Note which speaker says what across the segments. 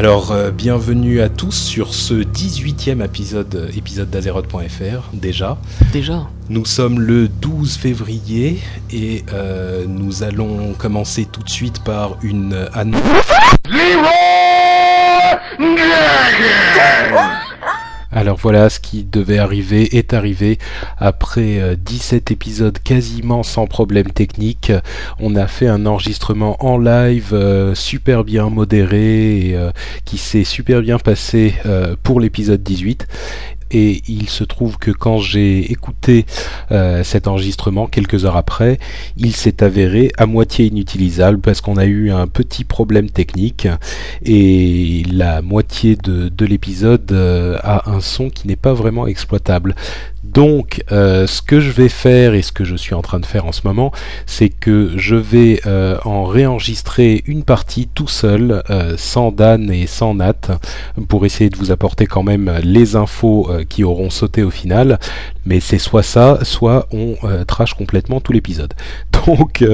Speaker 1: Alors, euh, bienvenue à tous sur ce 18e épisode, épisode d'Azeroth.fr, déjà.
Speaker 2: Déjà
Speaker 1: Nous sommes le 12 février et euh, nous allons commencer tout de suite par une annonce. Alors voilà, ce qui devait arriver est arrivé. Après 17 euh, épisodes quasiment sans problème technique, on a fait un enregistrement en live euh, super bien modéré et euh, qui s'est super bien passé pour l'épisode 18 et il se trouve que quand j'ai écouté euh, cet enregistrement quelques heures après, il s'est avéré à moitié inutilisable parce qu'on a eu un petit problème technique et la moitié de, de l'épisode euh, a un son qui n'est pas vraiment exploitable. Donc, euh, ce que je vais faire et ce que je suis en train de faire en ce moment, c'est que je vais euh, en réenregistrer une partie tout seul, euh, sans Dan et sans Nat, pour essayer de vous apporter quand même les infos qui auront sauté au final. Mais c'est soit ça, soit on trash complètement tout l'épisode. Donc,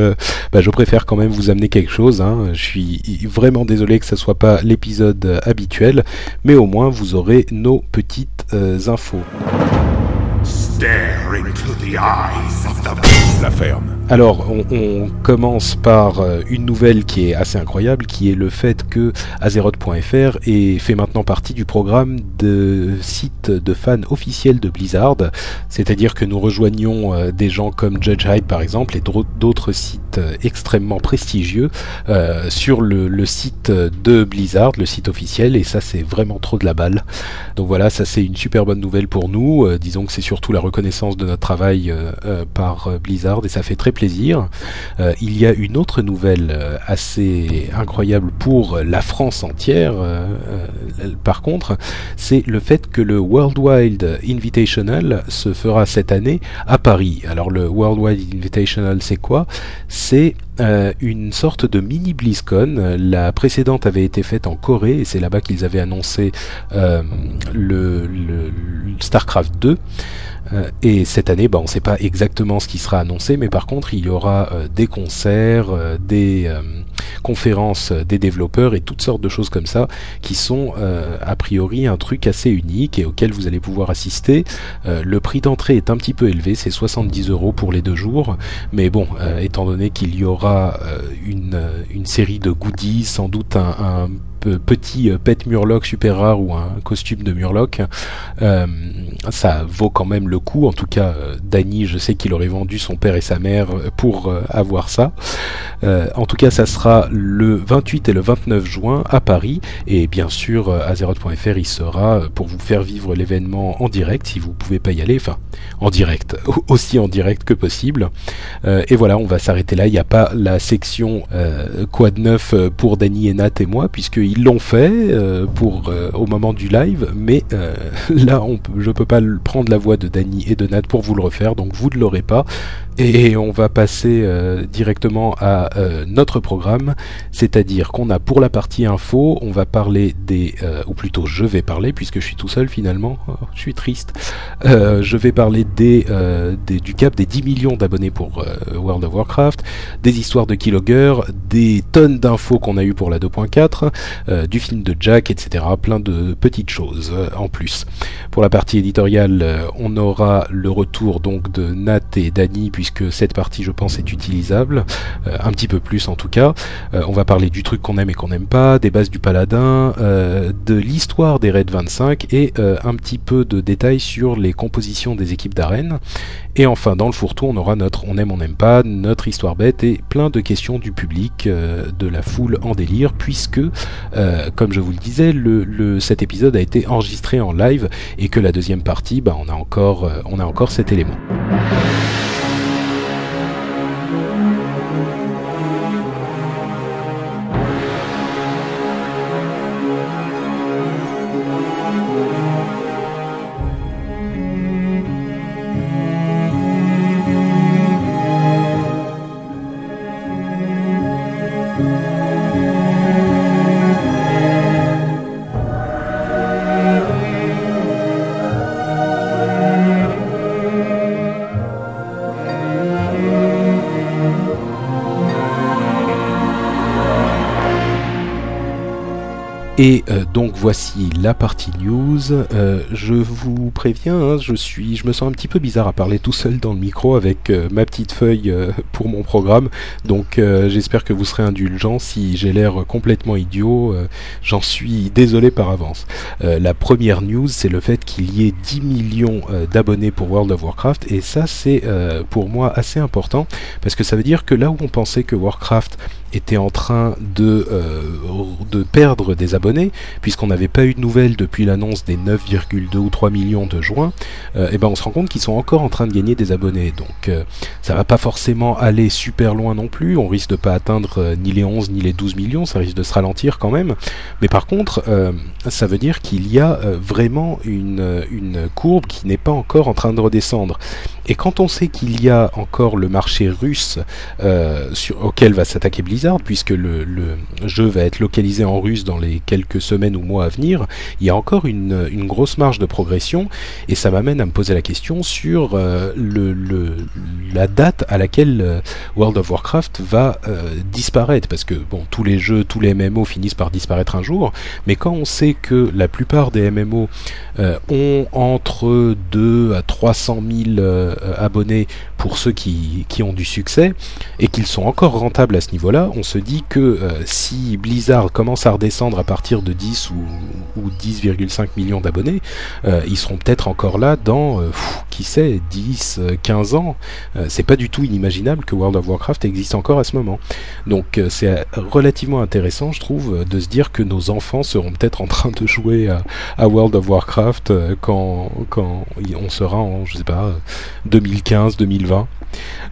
Speaker 1: bah, je préfère quand même vous amener quelque chose. Hein. Je suis vraiment désolé que ce soit pas l'épisode habituel, mais au moins vous aurez nos petites infos. stare into the eyes of the... La ferme. Alors, on, commence par euh, une nouvelle qui est assez incroyable, qui est le fait que Azeroth.fr est fait maintenant partie du programme de site de fans officiels de Blizzard. C'est-à-dire que nous rejoignons euh, des gens comme Judge Hype par exemple et d'autres sites euh, extrêmement prestigieux sur le, site de Blizzard, le site officiel, et ça c'est vraiment trop de la balle. Donc voilà, ça c'est une super bonne nouvelle pour nous. disons que c'est surtout la reconnaissance de notre travail par Blizzard et ça fait très plaisir. Euh, il y a une autre nouvelle euh, assez incroyable pour la France entière, euh, par contre, c'est le fait que le Worldwide Invitational se fera cette année à Paris. Alors le Worldwide Invitational, c'est quoi? C'est une sorte de mini BlizzCon. La précédente avait été faite en Corée et c'est là-bas qu'ils avaient annoncé le, StarCraft 2. Euh, et cette année, bah, on ne sait pas exactement ce qui sera annoncé, mais par contre, il y aura euh, des concerts, euh, des conférences des développeurs et toutes sortes de choses comme ça qui sont a priori un truc assez unique et auquel vous allez pouvoir assister. le prix d'entrée est un petit peu élevé, c'est 70 euros pour les deux jours, mais bon, étant donné qu'il y aura une, série de goodies, sans doute un petit euh, pet Murloc super rare ou un costume de Murloc, euh, ça vaut quand même le coup. En tout cas, euh, Danny, je sais qu'il aurait vendu son père et sa mère pour avoir ça. en tout cas, ça sera le 28 et le 29 juin à Paris. Et bien sûr, Azeroth.fr, il sera pour vous faire vivre l'événement en direct si vous pouvez pas y aller. Enfin, en direct, aussi en direct que possible. et voilà, on va s'arrêter là. Il n'y a pas la section quoi de neuf pour Danny et Nat et moi, puisqu'ils l'ont fait euh, pour euh, au moment du live, mais euh, là on, je peux pas prendre la voix de Danny et de Nat pour vous le refaire, donc vous ne l'aurez pas. Et on va passer euh, directement à euh, notre programme, c'est-à-dire qu'on a pour la partie info, on va parler des, euh, ou plutôt je vais parler, puisque je suis tout seul finalement, oh, je suis triste, je vais parler des, des, du cap des 10 millions d'abonnés pour World of Warcraft, des histoires de Keylogger, des tonnes d'infos qu'on a eu pour la 2.4, du film de Jack, etc. Plein de petites choses en plus. Pour la partie éditoriale, on aura le retour donc de Nat et puisque cette partie, je pense, est utilisable, un petit peu plus en tout cas. on va parler du truc qu'on aime et qu'on n'aime pas, des bases du paladin, de l'histoire des raids 25 et un petit peu de détails sur les compositions des équipes d'arène. Et enfin, dans le fourre-tout, on aura notre on aime, on n'aime pas, notre histoire bête et plein de questions du public, euh, de la foule en délire, puisque, euh, comme je vous le disais, cet épisode a été enregistré en live et que la deuxième partie, bah, on a encore, euh, on a encore cet élément. Thank you. Et euh, donc voici la partie news. Euh, je vous préviens, hein, je suis, je me sens un petit peu bizarre à parler tout seul dans le micro avec euh, ma petite feuille pour mon programme. Donc j'espère que vous serez indulgents si j'ai l'air complètement idiot. J'en suis désolé par avance. la première news, c'est le fait qu'il y ait 10 millions d'abonnés pour World of Warcraft, et ça c'est pour moi assez important parce que ça veut dire que là où on pensait que Warcraft était en train de, de perdre des abonnés puisqu'on n'avait pas eu de nouvelles depuis l'annonce des 9,2 ou 3 millions de juin, et euh, eh ben on se rend compte qu'ils sont encore en train de gagner des abonnés. Donc euh, ça va pas forcément aller super loin non plus, on risque de pas atteindre euh, ni les 11 ni les 12 millions, ça risque de se ralentir quand même. Mais par contre, ça veut dire qu'il y a vraiment une, une courbe qui n'est pas encore en train de redescendre. Et quand on sait qu'il y a encore le marché russe sur, auquel va s'attaquer Blizzard, puisque le, jeu va être localisé en russe dans les quelques semaines ou mois à venir, il y a encore une, une grosse marge de progression et ça m'amène à me poser la question sur euh, le, le, la date à laquelle euh, World of Warcraft va euh, disparaître. Parce que bon tous les jeux, tous les MMO finissent par disparaître un jour, mais quand on sait que la plupart des MMO ont entre 2 à 300 000 abonnés pour ceux qui, qui, ont du succès et qu'ils sont encore rentables à ce niveau-là, on se dit que si Blizzard commence à redescendre à partir de 10 ou, ou 10,5 millions d'abonnés, euh, ils seront peut-être encore là dans, euh, qui sait, 10, 15 euh, ans. c'est pas du tout inimaginable que World of Warcraft existe encore à ce moment. Donc c'est relativement intéressant, je trouve, de se dire que nos enfants seront peut-être en train de jouer à, à World of Warcraft quand, quand on sera en, je sais pas, 2015, 2020. dwa.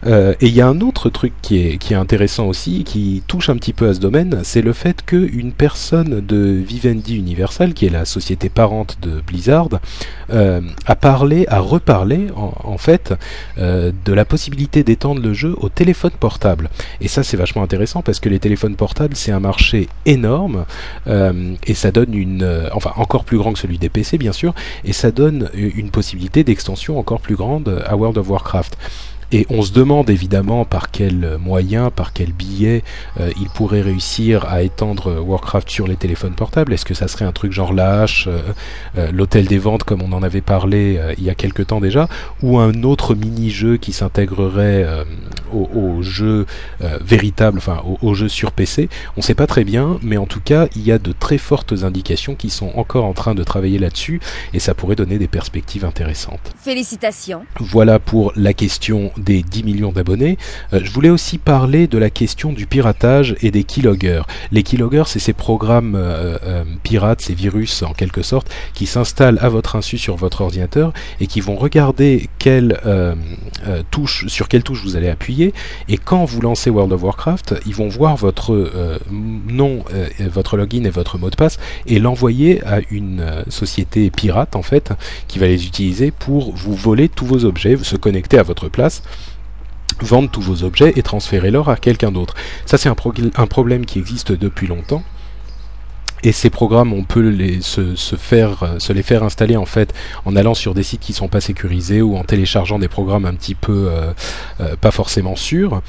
Speaker 1: Euh, et il y a un autre truc qui est, qui est intéressant aussi, qui touche un petit peu à ce domaine, c'est le fait qu'une personne de Vivendi Universal, qui est la société parente de Blizzard, euh, a parlé, a reparlé en, fait euh, de la possibilité d'étendre le jeu au téléphone portable. Et ça c'est vachement intéressant parce que les téléphones portables c'est un marché énorme et ça donne une, enfin encore plus grand que celui des PC bien sûr, et ça donne une possibilité d'extension encore plus grande à World of Warcraft. Et on se demande évidemment par quel moyen, par quel billet euh, il pourrait réussir à étendre Warcraft sur les téléphones portables. Est-ce que ça serait un truc genre l'AH, euh, euh, l'hôtel des ventes comme on en avait parlé il y a quelque temps déjà, ou un autre mini-jeu qui s'intégrerait au, jeu véritable, enfin au, jeu sur PC On ne sait pas très bien, mais en tout cas il y a de très fortes indications qui sont encore en train de travailler là-dessus et ça pourrait donner des perspectives intéressantes.
Speaker 2: Félicitations.
Speaker 1: Voilà pour la question des 10 millions d'abonnés, euh, je voulais aussi parler de la question du piratage et des keyloggers. Les keyloggers, c'est ces programmes euh, euh, pirates, ces virus en quelque sorte, qui s'installent à votre insu sur votre ordinateur et qui vont regarder sur quelle touche vous allez appuyer. Et quand vous lancez World of Warcraft, ils vont voir votre nom, votre login et votre mot de passe et l'envoyer à une société pirate en fait, qui va les utiliser pour vous voler tous vos objets, se connecter à votre place vendre tous vos objets et transférer l'or à quelqu'un d'autre. Ça c'est un, problème qui existe depuis longtemps et ces programmes, on peut les, se, faire, se les faire installer en fait en allant sur des sites qui sont pas sécurisés ou en téléchargeant des programmes un petit peu pas forcément sûrs.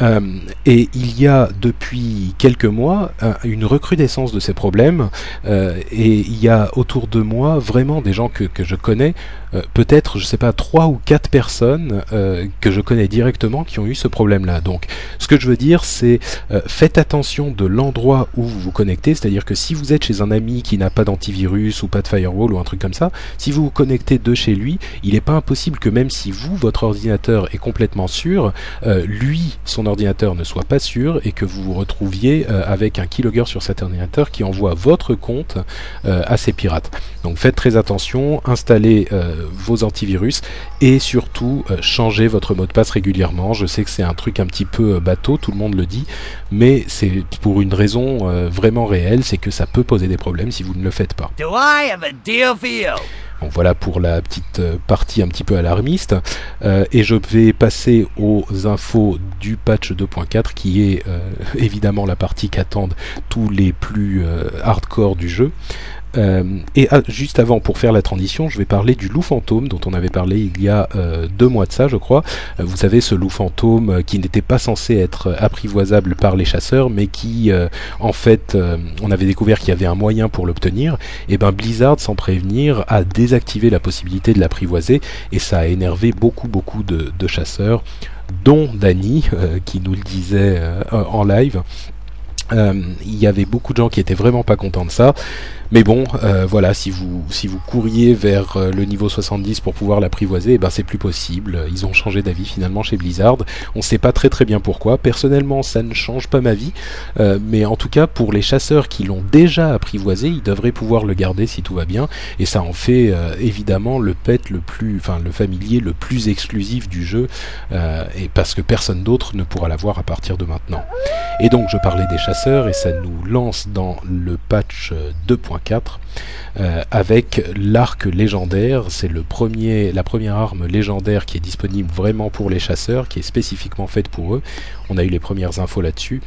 Speaker 1: Euh, et il y a depuis quelques mois une recrudescence de ces problèmes euh, et il y a autour de moi vraiment des gens que, que je connais euh, peut-être, je sais pas, trois ou quatre personnes euh, que je connais directement qui ont eu ce problème-là. Donc, ce que je veux dire, c'est euh, faites attention de l'endroit où vous vous connectez, c'est-à-dire que si vous êtes chez un ami qui n'a pas d'antivirus ou pas de firewall ou un truc comme ça, si vous vous connectez de chez lui, il n'est pas impossible que même si vous, votre ordinateur est complètement sûr, lui, son ordinateur ne soit pas sûr et que vous vous retrouviez avec un keylogger sur cet ordinateur qui envoie votre compte à ces pirates. Donc faites très attention, installez vos antivirus et surtout euh, changez votre mot de passe régulièrement. Je sais que c'est un truc un petit peu euh, bateau, tout le monde le dit, mais c'est pour une raison euh, vraiment réelle, c'est que ça peut poser des problèmes si vous ne le faites pas. Bon, voilà pour la petite partie un petit peu alarmiste. et je vais passer aux infos du patch 2.4 qui est évidemment la partie qu'attendent tous les plus hardcore du jeu. Euh, et ah, juste avant, pour faire la transition, je vais parler du loup fantôme dont on avait parlé il y a euh, deux mois de ça, je crois. Euh, vous savez, ce loup fantôme qui n'était pas censé être apprivoisable par les chasseurs, mais qui, en fait, on avait découvert qu'il y avait un moyen pour l'obtenir. Et ben Blizzard, sans prévenir, a désactivé la possibilité de l'apprivoiser, et ça a énervé beaucoup, beaucoup de, chasseurs, dont Danny, qui nous le disait en live. il y avait beaucoup de gens qui étaient vraiment pas contents de ça. Mais bon, euh, voilà, si vous, si vous couriez vers euh, le niveau 70 pour pouvoir l'apprivoiser, eh ben c'est plus possible. Ils ont changé d'avis finalement chez Blizzard. On ne sait pas très très bien pourquoi. Personnellement, ça ne change pas ma vie. Euh, mais en tout cas, pour les chasseurs qui l'ont déjà apprivoisé, ils devraient pouvoir le garder si tout va bien. Et ça en fait évidemment le pet le plus, enfin le familier le plus exclusif du jeu. et parce que personne d'autre ne pourra l'avoir à partir de maintenant. Et donc je parlais des chasseurs et ça nous lance dans le patch 2.0 4 euh, avec l'arc légendaire. C'est le premier, la première arme légendaire qui est disponible vraiment pour les chasseurs, qui est spécifiquement faite pour eux. On a eu les premières infos là-dessus.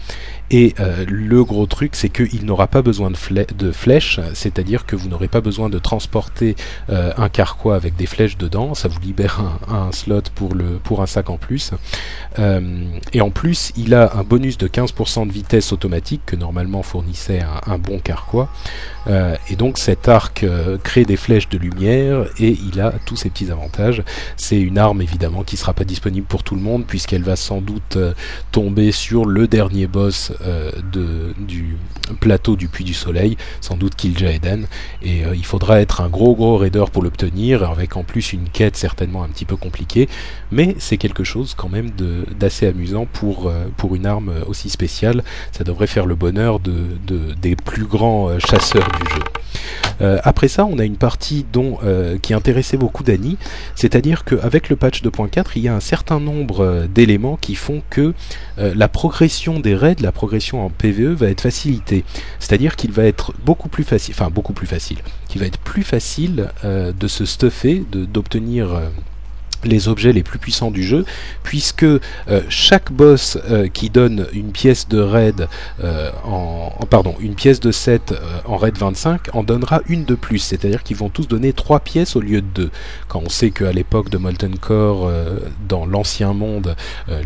Speaker 1: Et euh, le gros truc, c'est qu'il n'aura pas besoin de, flèches, c'est-à-dire que vous n'aurez pas besoin de transporter euh, un carquois avec des flèches dedans. Ça vous libère un, slot pour, le, pour un sac en plus. et en plus, il a un bonus de 15% de vitesse automatique que normalement fournissait un, un bon carquois. et donc cet arc euh, crée des flèches de lumière et il a tous ces petits avantages. C'est une arme évidemment qui sera pas disponible pour tout le monde puisqu'elle va sans doute euh, tomber sur le dernier boss euh, du plateau du Puits du Soleil, sans doute Kil'jaeden, et il faudra être un gros gros raider pour l'obtenir, avec en plus une quête certainement un petit peu compliquée, mais c'est quelque chose quand même d'assez amusant pour, pour une arme aussi spéciale. Ça devrait faire le bonheur de, de des plus grands chasseurs du jeu. Euh, après ça, on a une partie dont, euh, qui intéressait beaucoup Dany, c'est-à-dire qu'avec le patch 2.4, il y a un certain nombre euh, d'éléments qui font que la progression des raids, la progression en PVE va être facilitée. C'est-à-dire qu'il va être beaucoup plus facile, enfin beaucoup plus facile, qu'il va être plus facile de se stuffer, d'obtenir les objets les plus puissants du jeu, puisque euh, chaque boss euh, qui donne une pièce de raid euh, en, pardon une pièce de 7 en raid 25 en donnera une de plus, c'est-à-dire qu'ils vont tous donner 3 pièces au lieu de 2. Quand on sait qu'à l'époque de Molten Core, dans l'ancien monde,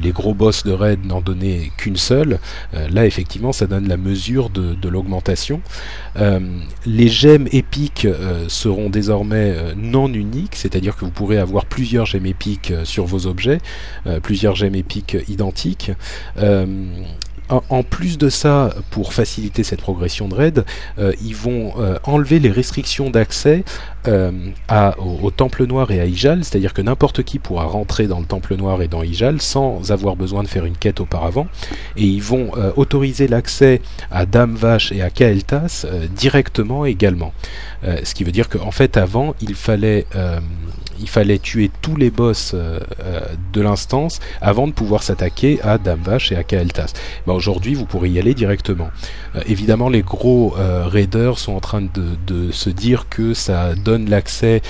Speaker 1: les gros boss de raid n'en donnaient qu'une seule, là effectivement ça donne la mesure de, de l'augmentation. les gemmes épiques seront désormais non uniques, c'est-à-dire que vous pourrez avoir plusieurs gemmes épiques euh, sur vos objets, euh, plusieurs gemmes épiques identiques. Euh, en plus de ça, pour faciliter cette progression de raid, ils vont enlever les restrictions d'accès au, Temple Noir et à Ijal, c'est-à-dire que n'importe qui pourra rentrer dans le Temple Noir et dans Ijal sans avoir besoin de faire une quête auparavant, et ils vont autoriser l'accès à Dame Vache et à Kael'thas directement également. ce qui veut dire qu'en fait avant, il fallait il fallait tuer tous les boss de l'instance avant de pouvoir s'attaquer à Dame Vache et à Kael'thas. Bah, aujourd'hui, vous pourrez y aller directement. évidemment, les gros raiders sont en train de, se dire que ça donne l'accès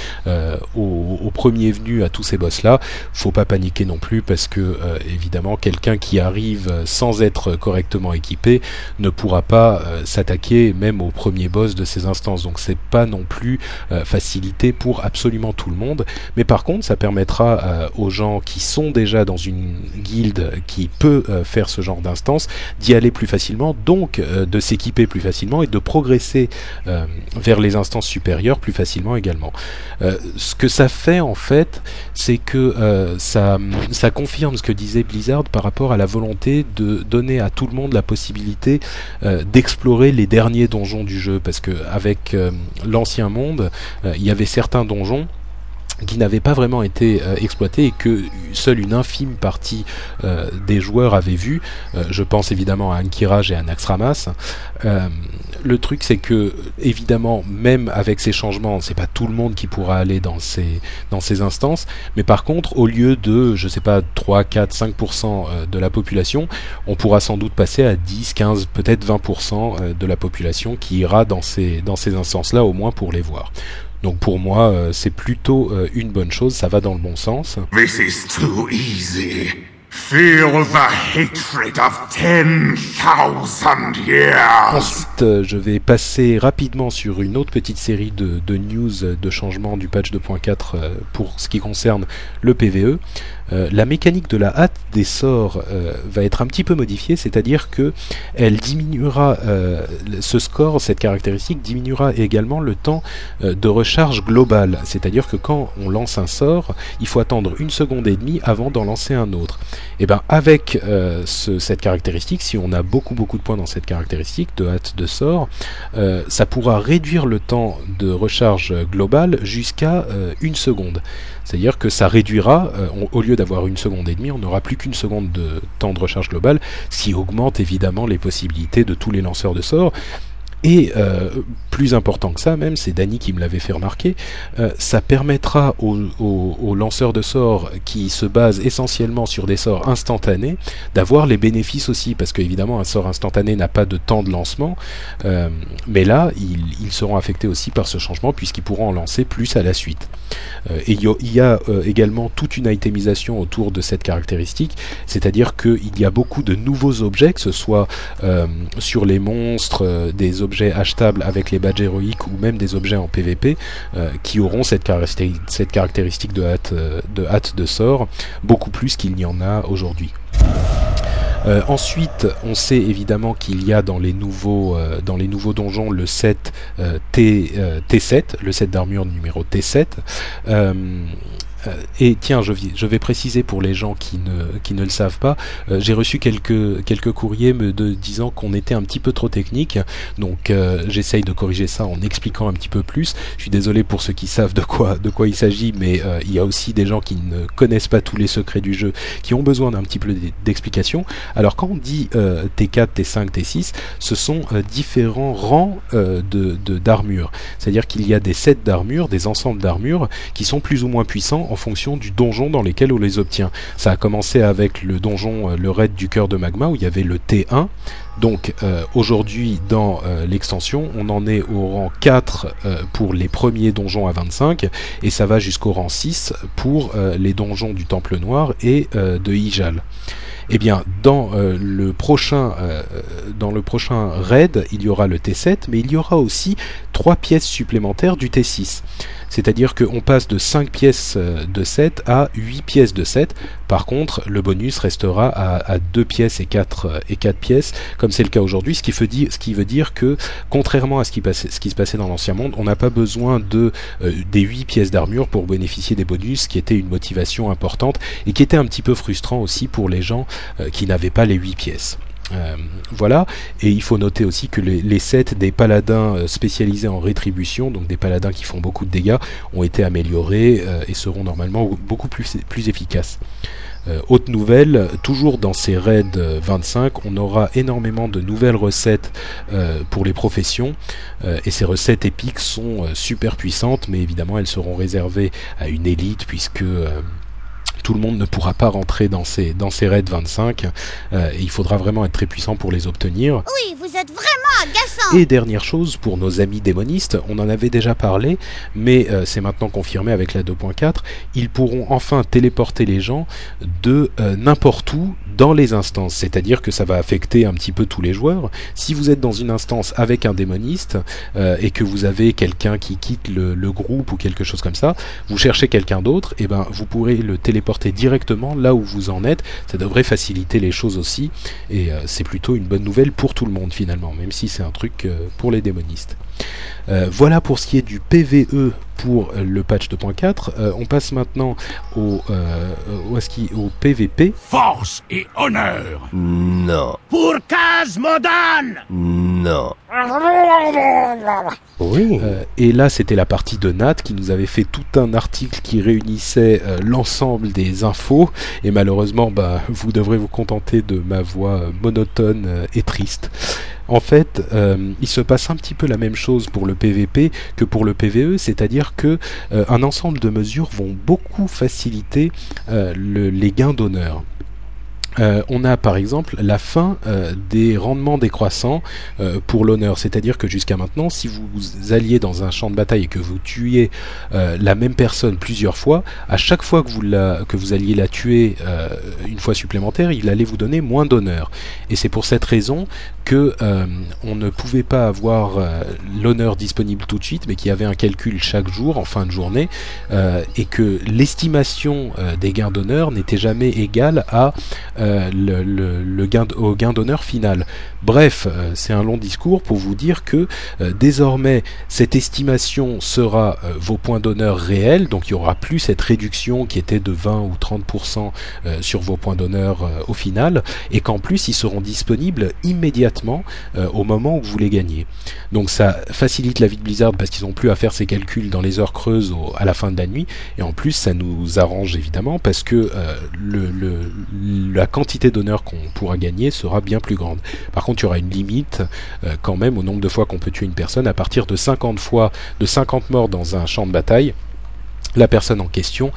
Speaker 1: au, au, premier venu à tous ces boss-là. Faut pas paniquer non plus parce que évidemment, quelqu'un qui arrive sans être correctement équipé ne pourra pas s'attaquer même au premier boss de ces instances. Donc c'est pas non plus euh, facilité pour absolument tout le monde. Mais par contre, ça permettra euh, aux gens qui sont déjà dans une guilde qui peut euh, faire ce genre d'instance d'y aller plus facilement, donc de s'équiper plus facilement et de progresser vers les instances supérieures plus facilement également. ce que ça fait en fait, c'est que ça, ça confirme ce que disait Blizzard par rapport à la volonté de donner à tout le monde la possibilité d'explorer les derniers donjons du jeu, parce que avec l'ancien monde, euh, il y avait certains donjons qui n'avaient pas vraiment été euh, exploités et que seule une infime partie euh, des joueurs avaient vu. je pense évidemment à Ankiraj et à Naxxramas. le truc c'est que évidemment même avec ces changements, c'est pas tout le monde qui pourra aller dans ces dans ces instances, mais par contre au lieu de je sais pas 3 4 5% de la population, on pourra sans doute passer à 10 15 peut-être 20% de la population qui ira dans ces dans ces instances là au moins pour les voir. Donc pour moi, euh, c'est plutôt euh, une bonne chose, ça va dans le bon sens.
Speaker 2: This is too easy. Feel the hatred of 10,000 years.
Speaker 1: Ensuite, euh, je vais passer rapidement sur une autre petite série de, de news de changement du patch 2.4 pour ce qui concerne le PVE. Euh, la mécanique de la hâte des sorts euh, va être un petit peu modifiée, c'est-à-dire que elle diminuera euh, ce score, cette caractéristique diminuera également le temps de recharge globale, c'est-à-dire que quand on lance un sort, il faut attendre une seconde et demie avant d'en lancer un autre. Et eh bien avec cette caractéristique, si on a beaucoup beaucoup de points dans cette caractéristique de hâte de sort, ça pourra réduire le temps de recharge globale jusqu'à une seconde. C'est-à-dire que ça réduira, euh, au lieu d'avoir une seconde et demie, on n'aura plus qu'une seconde de temps de recharge globale, ce qui augmente évidemment les possibilités de tous les lanceurs de sorts. Et euh, plus important que ça même, c'est Danny qui me l'avait fait remarquer, euh, ça permettra aux, lanceurs de sorts qui se basent essentiellement sur des sorts instantanés d'avoir les bénéfices aussi, parce qu'évidemment un sort instantané n'a pas de temps de lancement, euh, mais là ils, seront affectés aussi par ce changement puisqu'ils pourront en lancer plus à la suite. et il y, a également toute une itemisation autour de cette caractéristique, c'est-à-dire qu'il y a beaucoup de nouveaux objets, que ce soit sur les monstres, des objets achetables avec les badges héroïques ou même des objets en PvP euh, qui auront cette, caractéristique, cette caractéristique de hâte, euh, de hâte de sort beaucoup plus qu'il n'y en a aujourd'hui. Euh, ensuite, on sait évidemment qu'il y a dans les nouveaux, dans les nouveaux donjons le set T, T7, le set d'armure numéro T7. Euh, et tiens, je, vais préciser pour les gens qui ne, qui ne le savent pas, euh, j'ai reçu quelques, quelques courriers me disant qu'on était un petit peu trop technique, donc euh, j'essaye de corriger ça en expliquant un petit peu plus. Je suis désolé pour ceux qui savent de quoi, de quoi il s'agit, mais il y a aussi des gens qui ne connaissent pas tous les secrets du jeu, qui ont besoin d'un petit peu d'explication. Alors quand on dit T4, T5, T6, ce sont différents rangs de d'armure. C'est-à-dire qu'il y a des sets d'armure, des ensembles d'armure qui sont plus ou moins puissants en fonction du donjon dans lequel on les obtient. Ça a commencé avec le donjon, euh, le raid du cœur de magma, où il y avait le T1. Donc euh, aujourd'hui dans euh, l'extension, on en est au rang 4 pour les premiers donjons à 25 et ça va jusqu'au rang 6 pour les donjons du Temple Noir et de Ijal. Eh bien, dans le prochain dans le prochain raid, il y aura le T7, mais il y aura aussi trois pièces supplémentaires du T6. C'est-à-dire qu'on passe de 5 pièces euh, de 7 à 8 pièces de 7. Par contre, le bonus restera à, 2 pièces et 4, euh, et 4 pièces, comme c'est le cas aujourd'hui, ce, qui veut dire, que, contrairement à ce qui, passait, ce qui se passait dans l'Ancien Monde, on n'a pas besoin de, euh, des 8 pièces d'armure pour bénéficier des bonus, qui était une motivation importante et qui était un petit peu frustrant aussi pour les gens qui n'avaient pas les 8 pièces. Euh, voilà, et il faut noter aussi que les, sets des paladins euh, spécialisés en rétribution, donc des paladins qui font beaucoup de dégâts, ont été améliorés euh, et seront normalement beaucoup plus, efficaces. haute nouvelle, toujours dans ces raids 25, on aura énormément de nouvelles recettes pour les professions et ces recettes épiques sont super puissantes, mais évidemment elles seront réservées à une élite puisque tout le monde ne pourra pas rentrer dans ces, dans ces raids 25. Euh, et il faudra vraiment être très puissant pour les obtenir.
Speaker 3: Oui, vous êtes vraiment agaçant
Speaker 1: Et dernière chose, pour nos amis démonistes, on en avait déjà parlé, mais euh, c'est maintenant confirmé avec la 2.4, ils pourront enfin téléporter les gens de euh, n'importe où dans les instances, c'est-à-dire que ça va affecter un petit peu tous les joueurs. Si vous êtes dans une instance avec un démoniste euh, et que vous avez quelqu'un qui quitte le, le, groupe ou quelque chose comme ça, vous cherchez quelqu'un d'autre, et ben vous pourrez le téléporter directement là où vous en êtes. Ça devrait faciliter les choses aussi, et euh, c'est plutôt une bonne nouvelle pour tout le monde finalement, même si c'est un truc euh, pour les démonistes. Euh, voilà pour ce qui est du PVE pour le patch 2.4. Euh, on passe maintenant au, euh, au, au PVP.
Speaker 2: Force et honneur
Speaker 4: Non.
Speaker 2: Pour Kazmodan
Speaker 4: Non.
Speaker 1: Oui. Euh, et là, c'était la partie de Nat qui nous avait fait tout un article qui réunissait euh, l'ensemble des infos. Et malheureusement, bah, vous devrez vous contenter de ma voix monotone euh, et triste. En fait, euh, il se passe un petit peu la même chose pour le PVP que pour le PVE, c'est-à-dire que euh, un ensemble de mesures vont beaucoup faciliter euh, le, les gains d'honneur. Euh, on a par exemple la fin euh, des rendements décroissants euh, pour l'honneur, c'est-à-dire que jusqu'à maintenant, si vous alliez dans un champ de bataille et que vous tuiez la même personne plusieurs fois, à chaque fois que vous, que vous alliez la tuer une fois supplémentaire, il allait vous donner moins d'honneur. Et c'est pour cette raison que on ne pouvait pas avoir l'honneur disponible tout de suite, mais qu'il y avait un calcul chaque jour en fin de journée, et que l'estimation des gains d'honneur n'était jamais égale à euh, le, gain, au gain d'honneur final. Bref, euh, c'est un long discours pour vous dire que euh, désormais cette estimation sera vos points d'honneur réels, donc il n'y aura plus cette réduction qui était de 20 ou 30% sur vos points d'honneur au final, et qu'en plus ils seront disponibles immédiatement au moment où vous les gagnez. Donc ça facilite la vie de Blizzard parce qu'ils n'ont plus à faire ces calculs dans les heures creuses à la fin de la nuit, et en plus ça nous arrange évidemment parce que le, la quantité d'honneur qu'on pourra gagner sera bien plus grande. Par contre, il y aura une limite euh, quand même au nombre de fois qu'on peut tuer une personne. À partir de 50 fois, de 50 morts dans un champ de bataille, la personne en question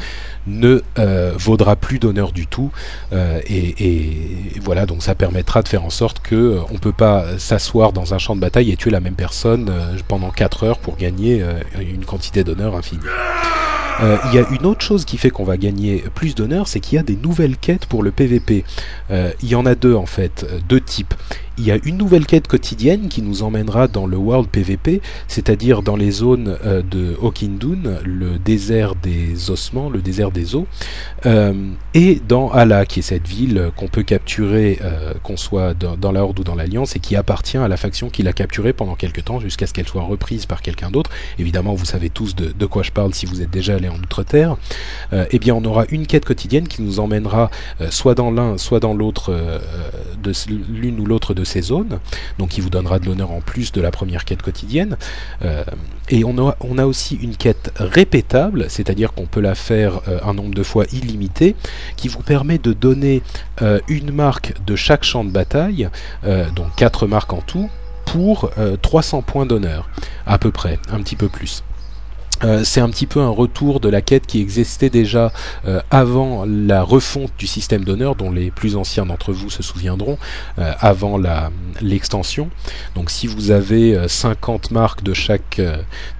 Speaker 1: ne euh, vaudra plus d'honneur du tout euh, et, voilà donc ça permettra de faire en sorte que euh, on peut pas s'asseoir dans un champ de bataille et tuer la même personne euh, pendant 4 heures pour gagner une quantité d'honneur infinie. Il y a une autre chose qui fait qu'on va gagner plus d'honneur, c'est qu'il y a des nouvelles quêtes pour le PVP. Il y en a deux en fait, deux types il y a une nouvelle quête quotidienne qui nous emmènera dans le World PVP, c'est-à-dire dans les zones de Okindun, le désert des ossements, le désert des eaux, euh, et dans Ala, qui est cette ville qu'on peut capturer, euh, qu'on soit dans, la Horde ou dans l'Alliance, et qui appartient à la faction qui l'a capturée pendant quelque temps jusqu'à ce qu'elle soit reprise par quelqu'un d'autre. Évidemment, vous savez tous de, quoi je parle si vous êtes déjà allé en Outre-Terre. eh bien, on aura une quête quotidienne qui nous emmènera soit dans l'un, soit dans l'autre, de l'une ou l'autre de ces zones, donc qui vous donnera de l'honneur en plus de la première quête quotidienne. Euh, et on a, aussi une quête répétable, c'est-à-dire qu'on peut la faire euh, un nombre de fois illimité, qui vous permet de donner euh, une marque de chaque champ de bataille, donc quatre marques en tout, pour 300 points d'honneur, à peu près, un petit peu plus. Euh, c'est un petit peu un retour de la quête qui existait déjà euh, avant la refonte du système d'honneur, dont les plus anciens d'entre vous se souviendront, euh, avant l'extension. Donc si vous avez 50 marques de chaque,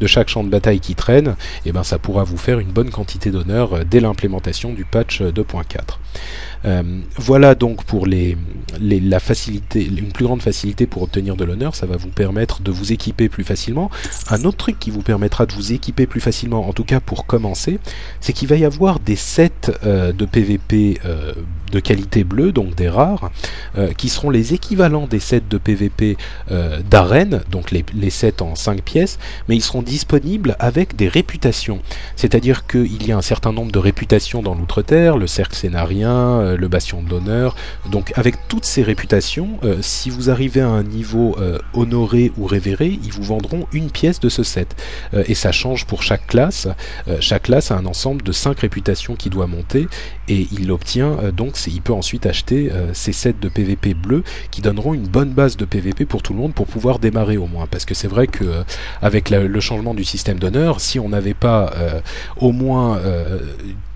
Speaker 1: de chaque champ de bataille qui traîne, eh ben ça pourra vous faire une bonne quantité d'honneur dès l'implémentation du patch 2.4. Euh, voilà donc pour les, les, la facilité, une plus grande facilité pour obtenir de l'honneur, ça va vous permettre de vous équiper plus facilement. Un autre truc qui vous permettra de vous équiper plus facilement, en tout cas pour commencer, c'est qu'il va y avoir des sets euh, de PVP de qualité bleue, donc des rares, euh, qui seront les équivalents des sets de PVP euh, d'arène, donc les, les sets en 5 pièces, mais ils seront disponibles avec des réputations. C'est-à-dire qu'il y a un certain nombre de réputations dans l'Outre-Terre, le cercle scénarien, euh, le bastion de l'honneur. Donc avec toutes ces réputations, si vous arrivez à un niveau honoré ou révéré, ils vous vendront une pièce de ce set. et ça change pour chaque classe. chaque classe a un ensemble de 5 réputations qui doit monter et il obtient donc il peut ensuite acheter ces sets de PVP bleus qui donneront une bonne base de PVP pour tout le monde pour pouvoir démarrer au moins. Parce que c'est vrai que avec le changement du système d'honneur si on n'avait pas au moins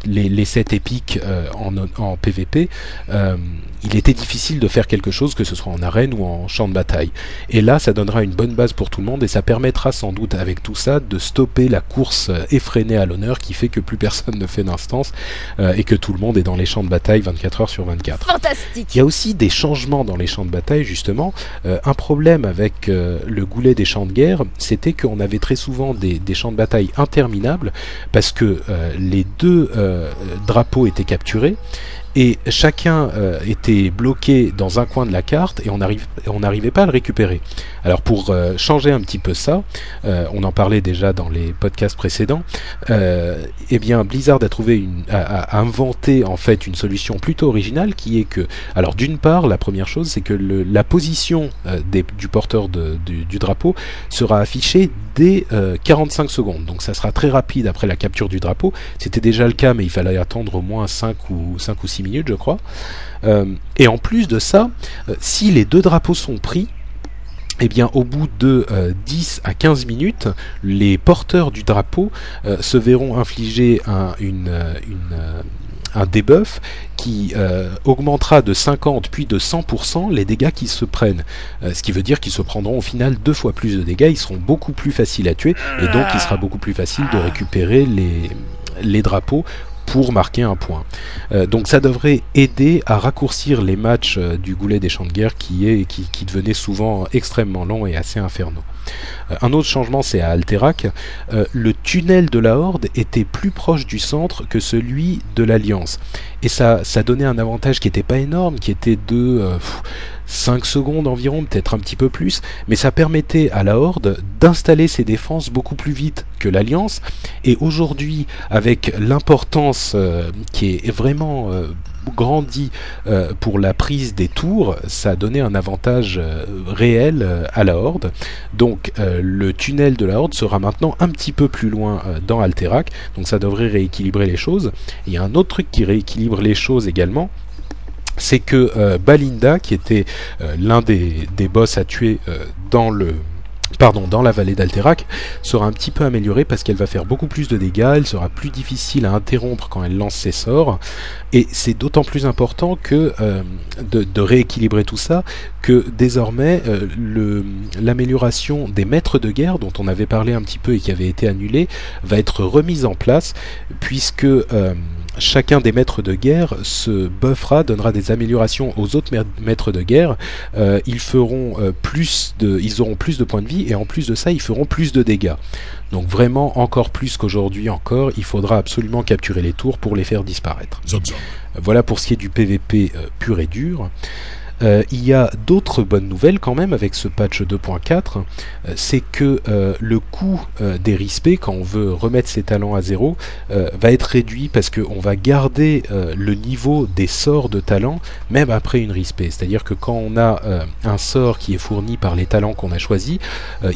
Speaker 1: les, les sets épiques en, en, PVP il était difficile de faire quelque chose, que ce soit en arène ou en champ de bataille. Et là, ça donnera une bonne base pour tout le monde et ça permettra sans doute avec tout ça de stopper la course effrénée à l'honneur qui fait que plus personne ne fait d'instance euh, et que tout le monde est dans les champs de bataille 24 heures sur 24.
Speaker 3: Fantastique.
Speaker 1: Il y a aussi des changements dans les champs de bataille justement. Euh, un problème avec euh, le goulet des champs de guerre, c'était qu'on avait très souvent des, des, champs de bataille interminables parce que les deux drapeaux étaient capturés et chacun euh, était bloqué dans un coin de la carte et on n'arrivait pas à le récupérer. Alors pour euh, changer un petit peu ça, euh, on en parlait déjà dans les podcasts précédents, eh bien Blizzard a trouvé une, a, inventé en fait une solution plutôt originale qui est que, alors d'une part, la première chose c'est que la position du porteur du, drapeau sera affichée dès 45 secondes. Donc ça sera très rapide après la capture du drapeau. C'était déjà le cas, mais il fallait attendre au moins 5 ou 5 ou 6 minutes, je crois. Euh, et en plus de ça, euh, si les deux drapeaux sont pris, eh bien, au bout de 10 euh, à 15 minutes, les porteurs du drapeau se verront infliger un, une, un debuff qui augmentera de 50 puis de 100% les dégâts qu'ils se prennent. ce qui veut dire qu'ils se prendront au final deux fois plus de dégâts, ils seront beaucoup plus faciles à tuer et donc il sera beaucoup plus facile de récupérer les, les drapeaux pour marquer un point. Euh, donc ça devrait aider à raccourcir les matchs euh, du goulet des champs de guerre qui, est, qui, qui devenaient souvent extrêmement longs et assez infernaux. Euh, un autre changement, c'est à Alterac. le tunnel de la Horde était plus proche du centre que celui de l'Alliance. Et ça, ça donnait un avantage qui n'était pas énorme, qui était de 5 secondes environ, peut-être un petit peu plus, mais ça permettait à la Horde d'installer ses défenses beaucoup plus vite que l'Alliance. Et aujourd'hui, avec l'importance euh, qui est vraiment euh, grandie euh, pour la prise des tours, ça a donné un avantage réel à la Horde. Donc le tunnel de la Horde sera maintenant un petit peu plus loin dans Alterac, donc ça devrait rééquilibrer les choses. Il y a un autre truc qui rééquilibre les choses également, c'est que euh, Balinda, qui était euh, l'un des, des, boss à tuer euh, dans le pardon, dans la vallée d'Alterac, sera un petit peu améliorée parce qu'elle va faire beaucoup plus de dégâts, elle sera plus difficile à interrompre quand elle lance ses sorts, et c'est d'autant plus important que de, de, rééquilibrer tout ça, que désormais l'amélioration des maîtres de guerre, dont on avait parlé un petit peu et qui avait été annulée, va être remise en place, puisque chacun des maîtres de guerre se buffera, donnera des améliorations aux autres maîtres de guerre. Euh, ils feront euh, plus de, ils auront plus de points de vie et en plus de ça, ils feront plus de dégâts. Donc vraiment encore plus qu'aujourd'hui encore, il faudra absolument capturer les tours pour les faire disparaître. Voilà pour ce qui est du PVP euh, pur et dur. Euh, il y a d'autres bonnes nouvelles quand même avec ce patch 2.4, euh, c'est que euh, le coût des rispés, quand on veut remettre ses talents à zéro, va être réduit parce qu'on va garder le niveau des sorts de talent même après une rispée. C'est-à-dire que quand on a un sort qui est fourni par les talents qu'on a choisis,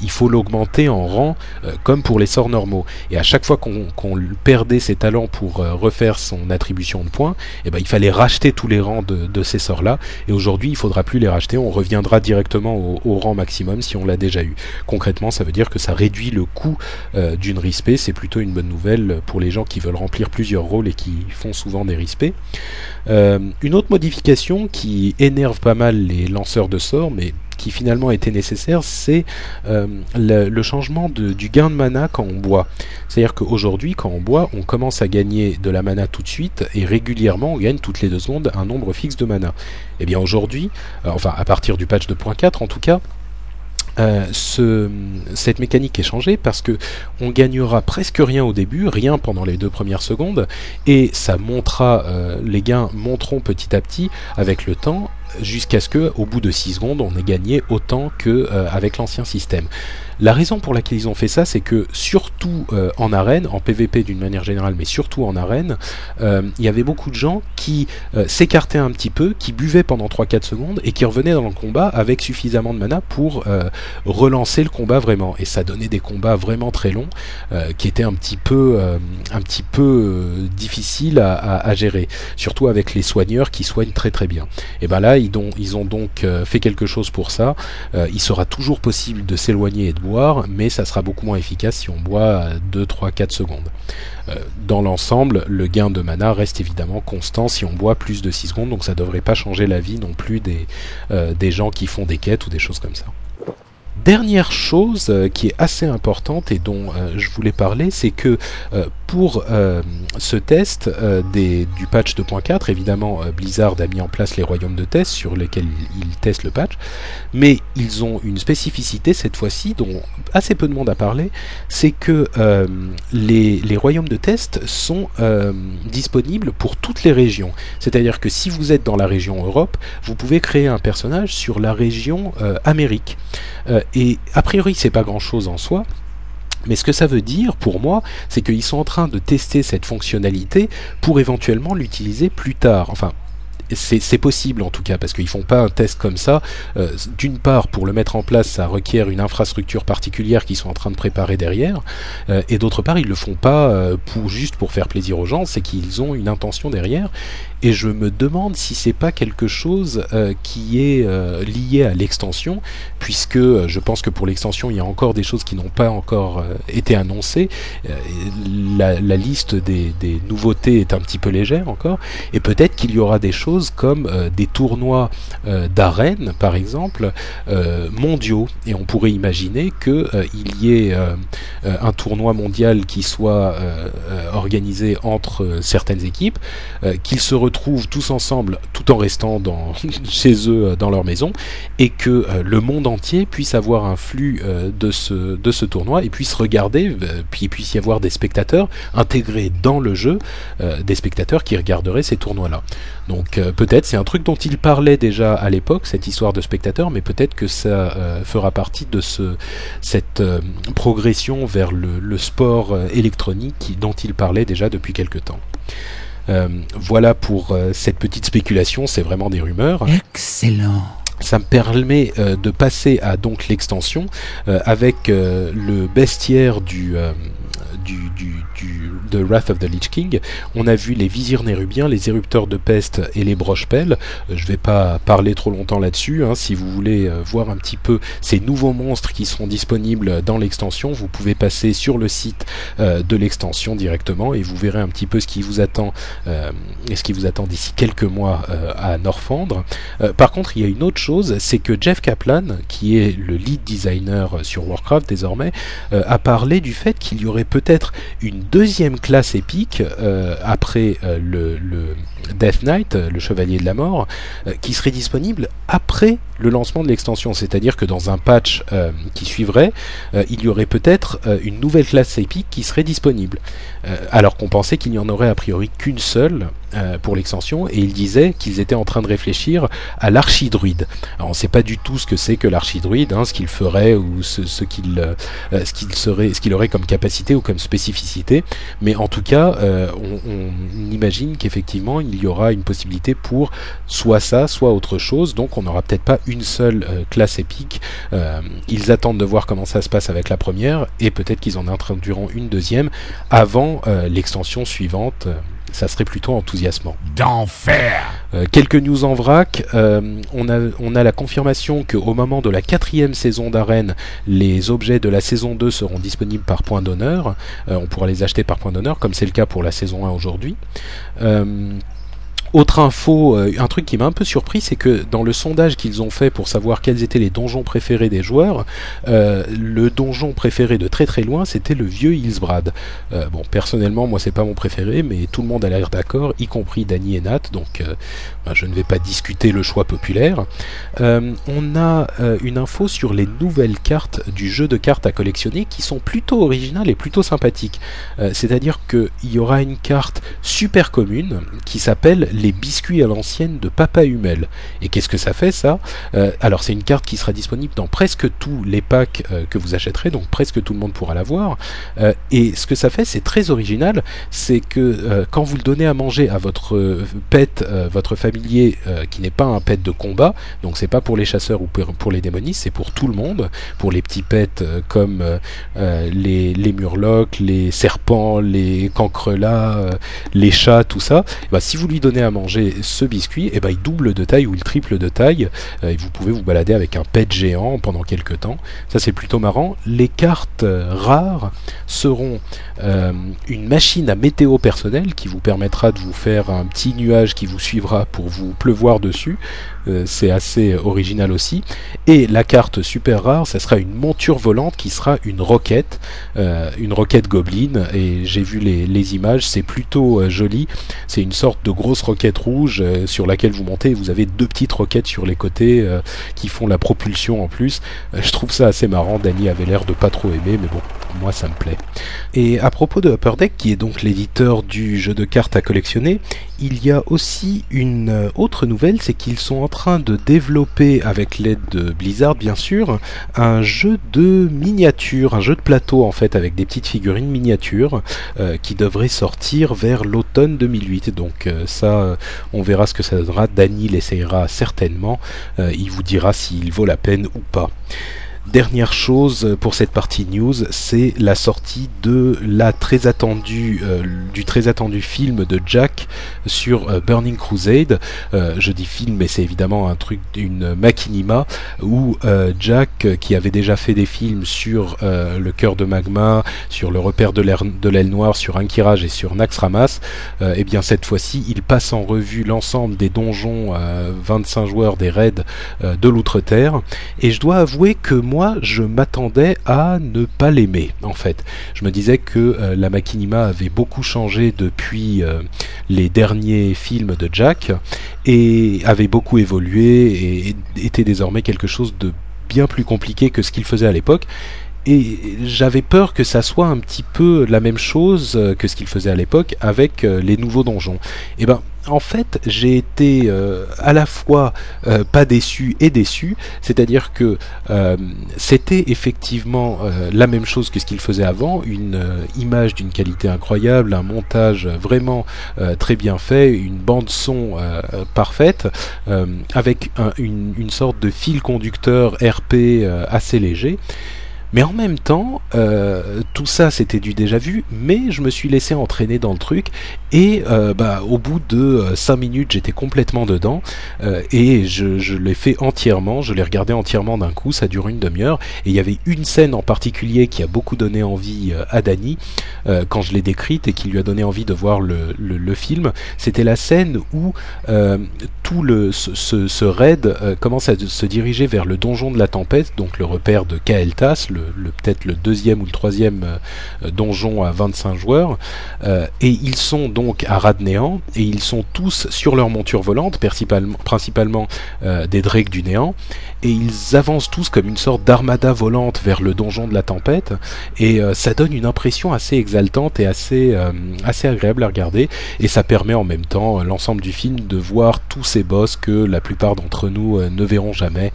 Speaker 1: il faut l'augmenter en rang comme pour les sorts normaux. Et à chaque fois qu'on perdait ses talents pour refaire son attribution de points, eh ben, il fallait racheter tous les rangs de, de ces sorts-là. Et aujourd'hui, il faudra plus les racheter, on reviendra directement au, rang maximum si on l'a déjà eu. Concrètement, ça veut dire que ça réduit le coût euh, d'une rispée, c'est plutôt une bonne nouvelle pour les gens qui veulent remplir plusieurs rôles et qui font souvent des rispées. Euh, une autre modification qui énerve pas mal les lanceurs de sorts, mais qui finalement était nécessaire, c'est euh, le, changement du gain de mana quand on boit. C'est-à-dire qu'aujourd'hui, quand on boit, on commence à gagner de la mana tout de suite, et régulièrement, on gagne toutes les deux secondes un nombre fixe de mana. Et eh bien aujourd'hui, euh, enfin à partir du patch 2.4 en tout cas, euh, ce, cette mécanique est changée parce que on gagnera presque rien au début, rien pendant les deux premières secondes, et ça montera, les gains monteront petit à petit avec le temps, jusqu'à ce que, au bout de 6 secondes, on ait gagné autant que avec l'ancien système. La raison pour laquelle ils ont fait ça, c'est que surtout euh, en arène, en PVP d'une manière générale, mais surtout en arène, euh, il y avait beaucoup de gens qui euh, s'écartaient un petit peu, qui buvaient pendant 3-4 secondes et qui revenaient dans le combat avec suffisamment de mana pour relancer le combat vraiment. Et ça donnait des combats vraiment très longs, qui étaient un petit peu, un petit peu difficiles à, gérer, surtout avec les soigneurs qui soignent très très bien. Et ben là, ils ont, donc fait quelque chose pour ça. il sera toujours possible de s'éloigner et de mais ça sera beaucoup moins efficace si on boit 2, 3, 4 secondes. Euh, dans l'ensemble, le gain de mana reste évidemment constant si on boit plus de 6 secondes, donc ça ne devrait pas changer la vie non plus des, euh, des gens qui font des quêtes ou des choses comme ça. Dernière chose euh, qui est assez importante et dont je voulais parler, c'est que pour euh, ce test euh, du patch 2.4, évidemment euh, Blizzard a mis en place les royaumes de test sur lesquels ils testent le patch, mais ils ont une spécificité cette fois-ci dont assez peu de monde a parlé, c'est que les, royaumes de test sont disponibles pour toutes les régions. C'est-à-dire que si vous êtes dans la région Europe, vous pouvez créer un personnage sur la région Amérique. Et a priori c'est pas grand-chose en soi, mais ce que ça veut dire pour moi, c'est qu'ils sont en train de tester cette fonctionnalité pour éventuellement l'utiliser plus tard. Enfin, c'est possible en tout cas parce qu'ils font pas un test comme ça. Euh, d'une part, pour le mettre en place, ça requiert une infrastructure particulière qu'ils sont en train de préparer derrière, euh, et d'autre part, ils le font pas euh, pour juste pour faire plaisir aux gens, c'est qu'ils ont une intention derrière et je me demande si c'est pas quelque chose euh, qui est euh, lié à l'extension, puisque euh, je pense que pour l'extension il y a encore des choses qui n'ont pas encore été annoncées. La, liste des, nouveautés est un petit peu légère encore, et peut-être qu'il y aura des choses comme des tournois d'arène, par exemple, mondiaux, et on pourrait imaginer que il y ait un tournoi mondial qui soit organisé entre certaines équipes, qu'il se retrouvent tous ensemble tout en restant dans, chez eux euh, dans leur maison et que euh, le monde entier puisse avoir un flux euh, de, ce, de ce tournoi et puisse regarder, puis puisse y avoir des spectateurs intégrés dans le jeu, des spectateurs qui regarderaient ces tournois-là. Donc peut-être c'est un truc dont il parlait déjà à l'époque, cette histoire de spectateurs, mais peut-être que ça fera partie de ce, cette progression vers le, le sport électronique dont il parlait déjà depuis quelque temps. Euh, voilà pour euh, cette petite spéculation, c'est vraiment des rumeurs.
Speaker 4: Excellent
Speaker 1: ça me permet euh, de passer à donc l'extension avec le bestiaire du, du, du, du, de Wrath of the Lich King, on a vu les visirs nérubiens, les érupteurs de peste et les broches-pelles. Euh, je vais pas parler trop longtemps là-dessus. Hein. Si vous voulez euh, voir un petit peu ces nouveaux monstres qui seront disponibles dans l'extension, vous pouvez passer sur le site euh, de l'extension directement et vous verrez un petit peu ce qui vous attend et ce qui vous attend d'ici quelques mois à Norfandre. par contre, il y a une autre chose, c'est que Jeff Kaplan, qui est le lead designer sur Warcraft désormais, a parlé du fait qu'il y aurait peut-être une deuxième classe épique euh, après euh, le, Death Knight, euh, le Chevalier de la Mort, qui serait disponible après le lancement de l'extension. C'est-à-dire que dans un patch qui suivrait, il y aurait peut-être une nouvelle classe épique qui serait disponible. alors qu'on pensait qu'il n'y en aurait a priori qu'une seule pour l'extension, et il disait qu'ils étaient en train de réfléchir à l'archidruide. Alors on ne sait pas du tout ce que c'est que l'archidruide, hein, ce qu'il ferait ou ce, ce qu'il ce qu'il aurait comme capacité ou comme spécificité, mais en tout cas, euh, on, imagine qu'effectivement, il y aura une possibilité pour soit ça, soit autre chose, donc on n'aura peut-être pas une seule euh, classe épique. Euh, ils attendent de voir comment ça se passe avec la première, et peut-être qu'ils en introduiront une deuxième avant l'extension suivante ça serait plutôt enthousiasmant.
Speaker 2: D'enfer
Speaker 1: euh, Quelques news en vrac. Euh, on, a, on a la confirmation qu'au moment de la quatrième saison d'arène, les objets de la saison 2 seront disponibles par point d'honneur. Euh, on pourra les acheter par point d'honneur, comme c'est le cas pour la saison 1 aujourd'hui. Autre info, euh, un truc qui m'a un peu surpris, c'est que dans le sondage qu'ils ont fait pour savoir quels étaient les donjons préférés des joueurs, euh, le donjon préféré de très très loin, c'était le vieux Hillsbrad. Euh, bon, personnellement, moi c'est pas mon préféré, mais tout le monde a l'air d'accord, y compris Danny et Nat, donc ben, je ne vais pas discuter le choix populaire. on a une info sur les nouvelles cartes du jeu de cartes à collectionner qui sont plutôt originales et plutôt sympathiques. C'est-à-dire qu'il y aura une carte super commune qui s'appelle les les biscuits à l'ancienne de Papa Hummel. Et qu'est-ce que ça fait ça? Alors c'est une carte qui sera disponible dans presque tous les packs que vous achèterez, donc presque tout le monde pourra l'avoir. et ce que ça fait, c'est très original, c'est que quand vous le donnez à manger à votre pet, votre familier qui n'est pas un pet de combat, donc c'est pas pour les chasseurs ou pour, les démonistes, c'est pour tout le monde, pour les petits pets comme les, murlocs, les serpents, les cancrelats, euh, les chats, tout ça, bah, si vous lui donnez à manger ce biscuit, et eh ben il double de taille ou il triple de taille, euh, et vous pouvez vous balader avec un pet géant pendant quelques temps. Ça c'est plutôt marrant. Les cartes euh, rares seront une machine à météo personnelle qui vous permettra de vous faire un petit nuage qui vous suivra pour vous pleuvoir dessus. C'est assez original aussi. Et la carte super rare, ça sera une monture volante qui sera une roquette, une roquette goblin. Et j'ai vu les, images, c'est plutôt euh, joli. C'est une sorte de grosse roquette rouge euh, sur laquelle vous montez. vous avez deux petites roquettes sur les côtés euh, qui font la propulsion en plus. je trouve ça assez marrant. Danny avait l'air de pas trop aimer, mais bon, moi ça me plaît. Et à propos de Upper Deck, qui est donc l'éditeur du jeu de cartes à collectionner, il y a aussi une autre nouvelle, c'est qu'ils sont en train de développer, avec l'aide de Blizzard bien sûr, un jeu de miniatures, un jeu de plateau en fait, avec des petites figurines miniatures, qui devrait sortir vers l'automne 2008. Donc euh, ça, on verra ce que ça donnera. Danny l'essayera certainement. Euh, il vous dira s'il vaut la peine ou pas. Dernière chose pour cette partie news, c'est la sortie de la très attendue, euh, du très attendu film de Jack sur euh, Burning Crusade. Euh, je dis film, mais c'est évidemment un truc d'une machinima où Jack, qui avait déjà fait des films sur le cœur de magma, sur le repère de l'aile noire, sur Ankiraj et sur Naxxramas, et eh bien cette fois-ci, il passe en revue l'ensemble des donjons 25 joueurs des raids de l'outre-terre. Et je dois avouer que moi je m'attendais à ne pas l'aimer, en fait. Je me disais que euh, la Machinima avait beaucoup changé depuis euh, les derniers films de Jack et avait beaucoup évolué et était désormais quelque chose de bien plus compliqué que ce qu'il faisait à l'époque et j'avais peur que ça soit un petit peu la même chose euh, que ce qu'il faisait à l'époque avec les nouveaux donjons. Et eh ben en fait, j'ai été euh, à la fois euh, pas déçu et déçu, c'est-à-dire que euh, c'était effectivement la même chose que ce qu'il faisait avant, une image d'une qualité incroyable, un montage vraiment très bien fait, une bande son parfaite, avec une, une, sorte de fil conducteur RP assez léger. Mais en même temps, euh, tout ça c'était du déjà vu, mais je me suis laissé entraîner dans le truc et euh, bah, au bout de 5 euh, minutes j'étais complètement dedans et je, l'ai fait entièrement, je l'ai regardé entièrement d'un coup, ça dure une demi-heure et il y avait une scène en particulier qui a beaucoup donné envie à Dany quand je l'ai décrite et qui lui a donné envie de voir le, film, c'était la scène où tout le, ce, ce raid commence à se diriger vers le donjon de la tempête, donc le repère de Kael'thas, le, peut-être le deuxième ou le troisième euh, donjon à 25 joueurs. Euh, et ils sont donc à Radnéant, et ils sont tous sur leur monture volante, principalement, principalement euh, des drakes du néant, et ils avancent tous comme une sorte d'armada volante vers le donjon de la tempête, et ça donne une impression assez exaltante et assez, assez agréable à regarder, et ça permet en même temps l'ensemble du film de voir tous ces boss que la plupart d'entre nous ne verront jamais.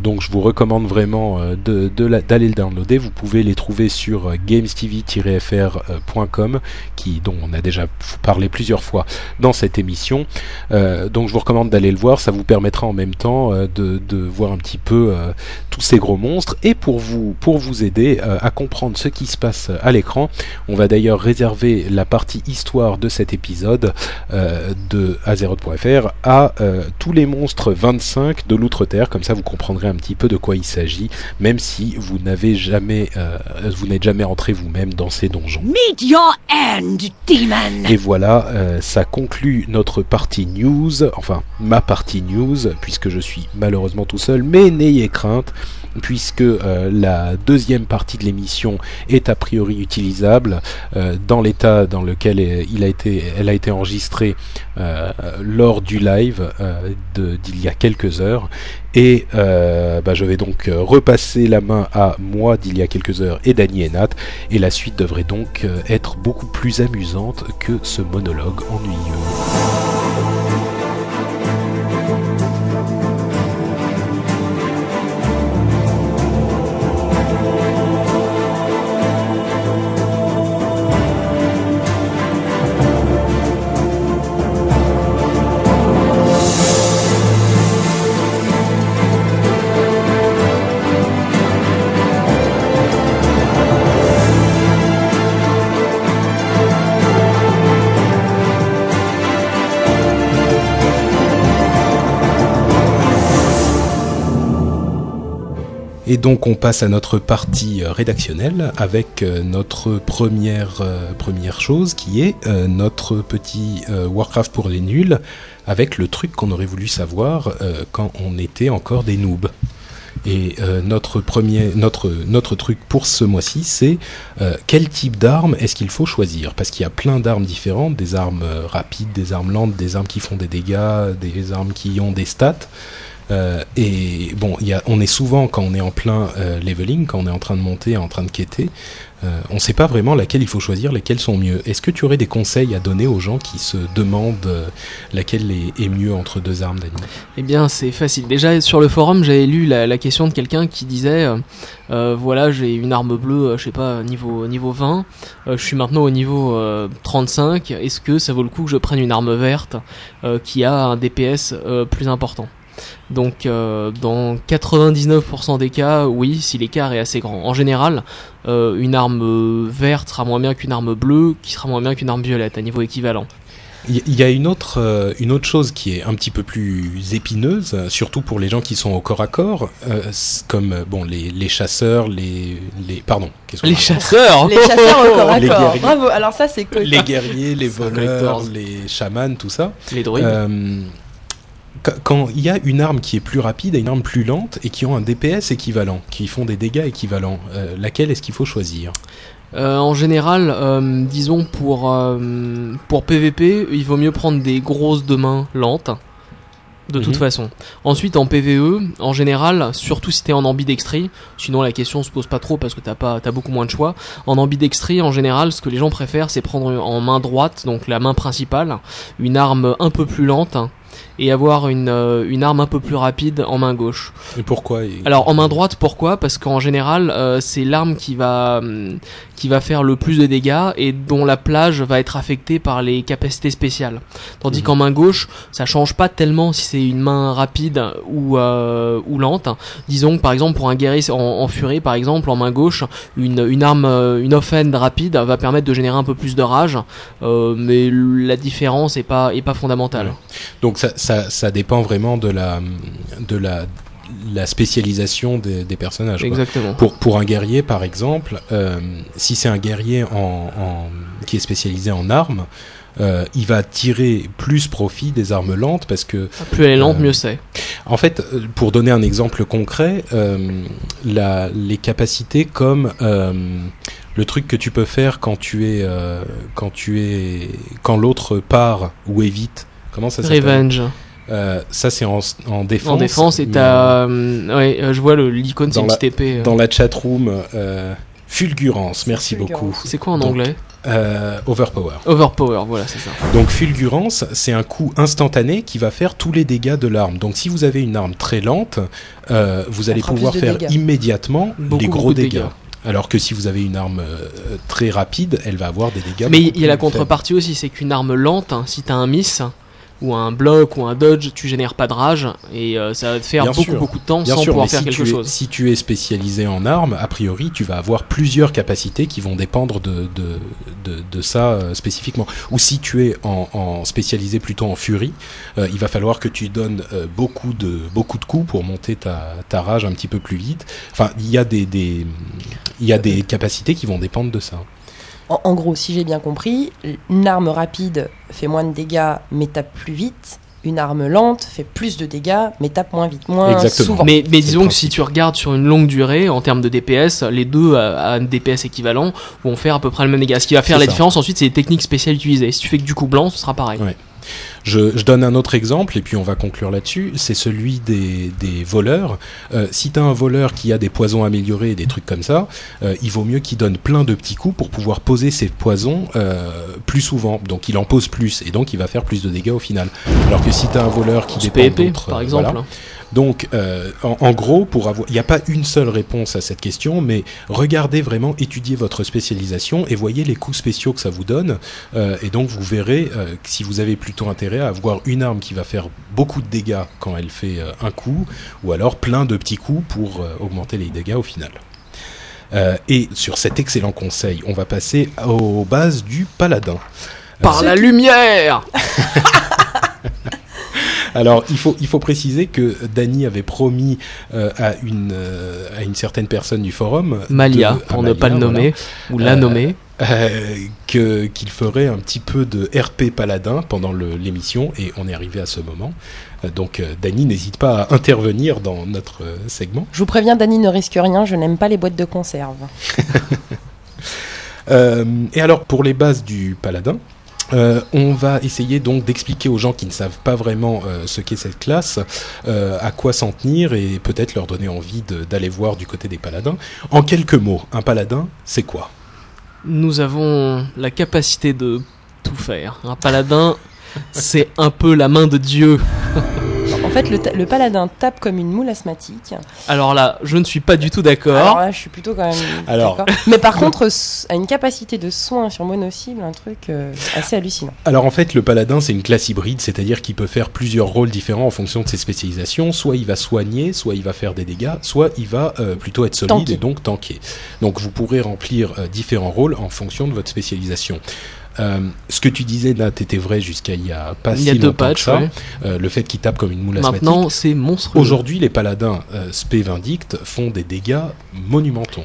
Speaker 1: donc je vous recommande vraiment d'aller le downloader. Vous pouvez les trouver sur euh, gamestv-fr.com, qui dont on a déjà parlé plusieurs fois dans cette émission. Euh, donc je vous recommande d'aller le voir. Ça vous permettra en même temps euh, de, voir un petit peu tous ces gros monstres. Et pour vous, pour vous aider à comprendre ce qui se passe à l'écran, on va d'ailleurs réserver la partie histoire de cet épisode de Azeroth.fr à tous les monstres 25 de l'Outre-Terre. Comme ça, vous comprendrez un petit peu de quoi il s'agit, même si vous n'avez n'avez jamais, euh, vous n'êtes jamais entré vous-même dans ces donjons.
Speaker 3: Meet your end, demon.
Speaker 1: Et voilà, euh, ça conclut notre partie news, enfin ma partie news, puisque je suis malheureusement tout seul, mais n'ayez crainte puisque euh, la deuxième partie de l'émission est a priori utilisable dans l'état dans lequel elle a été enregistrée lors du live d'il y a quelques heures et euh, bah, je vais donc euh, repasser la main à moi d'il y a quelques heures et Dany et Nat. Et la suite devrait donc euh, être beaucoup plus amusante que ce monologue ennuyeux. Donc on passe à notre partie euh, rédactionnelle avec euh, notre première, euh, première chose qui est notre petit Warcraft pour les nuls avec le truc qu'on aurait voulu savoir quand on était encore des noobs. Et notre premier, notre notre truc pour ce mois-ci, c'est quel type d'arme est-ce qu'il faut choisir? Parce qu'il y a plein d'armes différentes, des armes rapides, des armes lentes, des armes qui font des dégâts, des armes qui ont des stats. Euh, et bon, on est souvent quand on est en plein euh, leveling, quand on est en train de monter, en train de quêter, euh, on ne sait pas vraiment laquelle il faut choisir, lesquelles sont mieux. Est-ce que tu aurais des conseils à donner aux gens qui se demandent laquelle est, mieux entre deux armes, Dani
Speaker 4: Eh bien, c'est facile. Déjà, sur le forum, j'avais lu la, question de quelqu'un qui disait voilà, j'ai une arme bleue, je sais pas, niveau, niveau 20, euh, je suis maintenant au niveau euh, 35, est-ce que ça vaut le coup que je prenne une arme verte qui a un DPS plus important? Donc euh, dans 99% des cas, oui, si l'écart est assez grand. En général, euh, une arme euh, verte sera moins bien qu'une arme bleue, qui sera moins bien qu'une arme violette à niveau équivalent.
Speaker 1: Il y a une autre, euh, une autre chose qui est un petit peu plus épineuse, surtout pour les gens qui sont au corps à corps, euh, comme bon les, les chasseurs, les, les pardon, qu'est-ce qu'on
Speaker 4: Les chasseurs
Speaker 5: Les chasseurs au corps à
Speaker 1: Les
Speaker 5: corps.
Speaker 1: guerriers.
Speaker 5: Bravo. Alors ça, c'est cool.
Speaker 1: les guerriers, les voleurs, les chamans, tout ça.
Speaker 4: Les druides.
Speaker 1: Euh, quand il y a une arme qui est plus rapide et une arme plus lente et qui ont un DPS équivalent, qui font des dégâts équivalents, euh, laquelle est-ce qu'il faut choisir?
Speaker 4: Euh, en général, euh, disons pour, pour PVP, il vaut mieux prendre des grosses de main lentes. De toute
Speaker 1: Mhm.
Speaker 4: façon. Ensuite, en PVE, en général, surtout si t'es en ambidextrie, sinon la question se pose pas trop parce que t'as pas, t'as beaucoup moins de choix. En ambidextrie, en général, ce que les gens préfèrent, c'est prendre en main droite, donc la main principale, une arme un peu plus lente et avoir une, euh, une arme un peu plus rapide en main gauche.
Speaker 1: Et pourquoi
Speaker 4: Alors en main droite, pourquoi? Parce qu'en général, euh, c'est l'arme qui va hum, qui va faire le plus de dégâts et dont la plage va être affectée par les capacités spéciales. Tandis
Speaker 1: Mhm.
Speaker 4: qu'en main gauche, ça change pas tellement si c'est une main rapide ou euh, ou lente. Disons que par exemple pour un guerrier en, en furie, par exemple en main gauche, une une arme une offhand rapide va permettre de générer un peu plus de rage, mais la différence est pas est pas fondamentale.
Speaker 1: Ouais. Donc ça, ça, ça dépend vraiment de la, de la, la spécialisation des, des personnages.
Speaker 4: Exactement.
Speaker 1: Pour, pour un guerrier, par exemple, euh, si c'est un guerrier en, en- qui est spécialisé en armes, euh, il va tirer plus profit des armes lentes parce que,
Speaker 4: Plus elle est lente,
Speaker 1: Euh,
Speaker 4: mieux c'est.
Speaker 1: en fait, pour donner un exemple concret, la, les capacités comme le truc que tu peux faire quand tu es, quand tu es, quand l'autre part ou évite. Comment ça s'appelle
Speaker 4: Revenge.
Speaker 1: Euh, Ça c'est en, en défense.
Speaker 4: En défense, et t'as. euh, ouais, euh, je vois le- l'icône, c'est
Speaker 1: Dans
Speaker 4: une
Speaker 1: la-
Speaker 4: petite épée. euh.
Speaker 1: Dans la chatroom, euh, fulgurance, merci
Speaker 5: Fulgurance.
Speaker 1: beaucoup.
Speaker 4: C'est quoi en
Speaker 1: Donc,
Speaker 4: anglais
Speaker 1: Euh, overpower.
Speaker 4: Overpower, voilà, c'est ça.
Speaker 1: Donc fulgurance, c'est un coup instantané qui va faire tous les dégâts de l'arme. Donc si vous avez une arme très lente, euh, vous allez pouvoir faire
Speaker 5: dégâts.
Speaker 1: immédiatement
Speaker 4: Beaucoup,
Speaker 1: les gros dégâts.
Speaker 4: dégâts.
Speaker 1: Alors que si vous avez une arme euh, très rapide, elle va avoir des dégâts.
Speaker 4: Mais il y a la
Speaker 1: faibles.
Speaker 4: contrepartie aussi, c'est qu'une arme lente, hein, si t'as un miss, ou un bloc, ou un dodge, tu génères pas de rage, et euh, ça va te faire
Speaker 1: Bien
Speaker 4: beaucoup,
Speaker 1: sûr.
Speaker 4: beaucoup de temps
Speaker 1: Bien
Speaker 4: sans
Speaker 1: sûr,
Speaker 4: pouvoir
Speaker 1: mais
Speaker 4: faire
Speaker 1: si
Speaker 4: quelque
Speaker 1: tu, es,
Speaker 4: chose.
Speaker 1: si tu es spécialisé en armes, a priori, tu vas avoir plusieurs capacités qui vont dépendre de, de, de, de ça euh, spécifiquement. Ou si tu es en, en spécialisé plutôt en furie, euh, il va falloir que tu donnes beaucoup, de, beaucoup de coups pour monter ta, ta rage un petit peu plus vite. Enfin, il y a des, des, il y a des capacités qui vont dépendre de ça.
Speaker 5: En, en gros, si j'ai bien compris, une arme rapide fait moins de dégâts mais tape plus vite. Une arme lente fait plus de dégâts mais tape moins vite, moins
Speaker 1: Exactement.
Speaker 5: souvent.
Speaker 4: Mais, disons que si tu regardes sur une longue durée, en termes de DPS, les deux à, à un DPS équivalent vont faire à peu près le même dégât. Ce qui va faire la
Speaker 1: ça.
Speaker 4: différence ensuite, c'est les techniques spéciales utilisées. Si tu fais que du coup blanc, ce sera pareil.
Speaker 1: Ouais. Je, je donne un autre exemple et puis on va conclure là-dessus. C'est celui des, des voleurs. Euh, si tu as un voleur qui a des poisons améliorés et des trucs comme ça, euh, il vaut mieux qu'il donne plein de petits coups pour pouvoir poser ses poisons euh, plus souvent. Donc il en pose plus et donc il va faire plus de dégâts au final. Alors que si tu as un voleur qui dépend d'autres,
Speaker 4: par exemple.
Speaker 1: voilà. Donc, euh, en, en gros, pour avoir, il n'y a pas une seule réponse à cette question, mais regardez vraiment, étudiez votre spécialisation et voyez les coups spéciaux que ça vous donne. Euh, et donc, vous verrez euh, si vous avez plutôt intérêt à avoir une arme qui va faire beaucoup de dégâts quand elle fait euh, un coup, ou alors plein de petits coups pour euh, augmenter les dégâts au final. Euh, et sur cet excellent conseil, on va passer aux bases du paladin.
Speaker 4: Par la
Speaker 5: qui-
Speaker 4: lumière
Speaker 1: Alors, il faut, il faut préciser que Dany avait promis euh, à, une, euh, à une certaine personne du forum.
Speaker 4: Malia,
Speaker 1: de-
Speaker 4: pour ne pas le
Speaker 1: voilà,
Speaker 4: nommer, ou la
Speaker 1: Euh,
Speaker 4: nommer.
Speaker 1: euh, que qu'il ferait un petit peu de RP paladin pendant l'émission et on est arrivé à ce moment. Euh, donc euh, Dany n'hésite pas à intervenir dans notre euh, segment.
Speaker 5: Je vous préviens, Dany ne risque rien, je n'aime pas les boîtes de conserve.
Speaker 1: Euh, et alors pour les bases du paladin. Euh, on va essayer donc d'expliquer aux gens qui ne savent pas vraiment euh, ce qu'est cette classe, euh, à quoi s'en tenir et peut-être leur donner envie d'aller voir du côté des paladins. En quelques mots, un paladin, c'est quoi?
Speaker 4: Nous avons la capacité de tout faire. Un paladin, c'est un peu la main de Dieu.
Speaker 5: En fait, le, ta- le paladin tape comme une moule asthmatique.
Speaker 4: Alors là, je ne suis pas du tout
Speaker 5: Alors
Speaker 4: d'accord.
Speaker 5: là, je suis plutôt quand même.
Speaker 1: Alors.
Speaker 5: d'accord. Mais par contre, a une capacité de soin sur mono-cible, un truc euh, assez hallucinant.
Speaker 1: Alors en fait, le paladin, c'est une classe hybride, c'est-à-dire qu'il peut faire plusieurs rôles différents en fonction de ses spécialisations. Soit il va soigner, soit il va faire des dégâts, soit il va euh, plutôt être solide
Speaker 5: Tanker.
Speaker 1: et donc tanker. Donc vous pourrez remplir euh, différents rôles en fonction de votre spécialisation. Euh, ce que tu disais là, t'étais vrai jusqu'à il y a pas
Speaker 4: Il y a
Speaker 1: si
Speaker 4: deux
Speaker 1: longtemps que
Speaker 4: patchs.
Speaker 1: ça.
Speaker 4: ouais.
Speaker 1: Euh, le fait qu'il tape comme une moule asthmatique.
Speaker 4: Maintenant, c'est monstrueux.
Speaker 1: Aujourd'hui, les paladins euh, spé Vindicte font des dégâts monumentaux.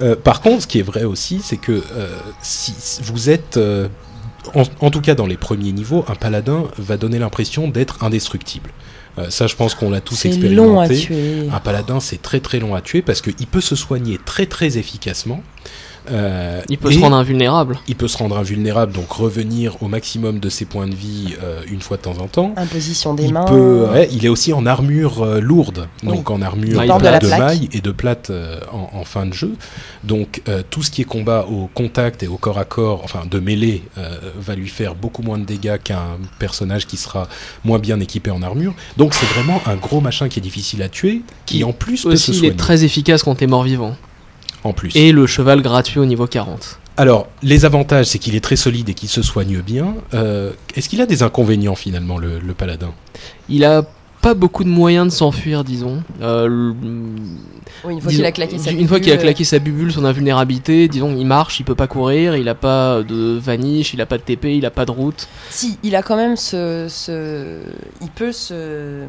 Speaker 1: Euh, par contre, ce qui est vrai aussi, c'est que euh, si vous êtes, euh, en, en tout cas dans les premiers niveaux, un paladin va donner l'impression d'être indestructible. Euh, ça, je pense qu'on l'a tous expérimenté.
Speaker 5: long à tuer.
Speaker 1: Un paladin, c'est très très long à tuer parce qu'il peut se soigner très très efficacement. Euh,
Speaker 4: Il peut se rendre invulnérable.
Speaker 1: il peut se rendre invulnérable, donc revenir au maximum de ses points de vie euh, une fois de temps en temps.
Speaker 5: Imposition des
Speaker 1: Il,
Speaker 5: mains.
Speaker 1: peut, ouais, il est aussi en armure euh, lourde, donc en armure
Speaker 4: Ah, il
Speaker 1: de,
Speaker 4: de
Speaker 1: maille et de plate euh, en, en fin de jeu. Donc euh, tout ce qui est combat au contact et au corps à corps, enfin de mêlée, euh, va lui faire beaucoup moins de dégâts qu'un personnage qui sera moins bien équipé en armure. Donc c'est vraiment un gros machin qui est difficile à tuer, qui
Speaker 4: Il-
Speaker 1: en plus peut se
Speaker 4: Aussi, il
Speaker 1: soigner.
Speaker 4: est très efficace contre les morts vivants.
Speaker 1: En plus.
Speaker 4: Et le cheval gratuit au niveau 40.
Speaker 1: Alors, les avantages, c'est qu'il est très solide et qu'il se soigne bien. Euh, Est-ce qu'il a des inconvénients finalement, le, le paladin?
Speaker 4: Il a pas beaucoup de moyens de s'enfuir, disons. Euh,
Speaker 5: Oui, une fois qu'il a claqué sa
Speaker 4: Une fois qu'il a
Speaker 5: bubule,
Speaker 4: claqué sa bubule, son invulnérabilité, disons, il marche, il peut pas courir, il a pas de vanish, il a pas de TP, il a pas de route.
Speaker 5: Si, il a quand même ce, ce- il peut se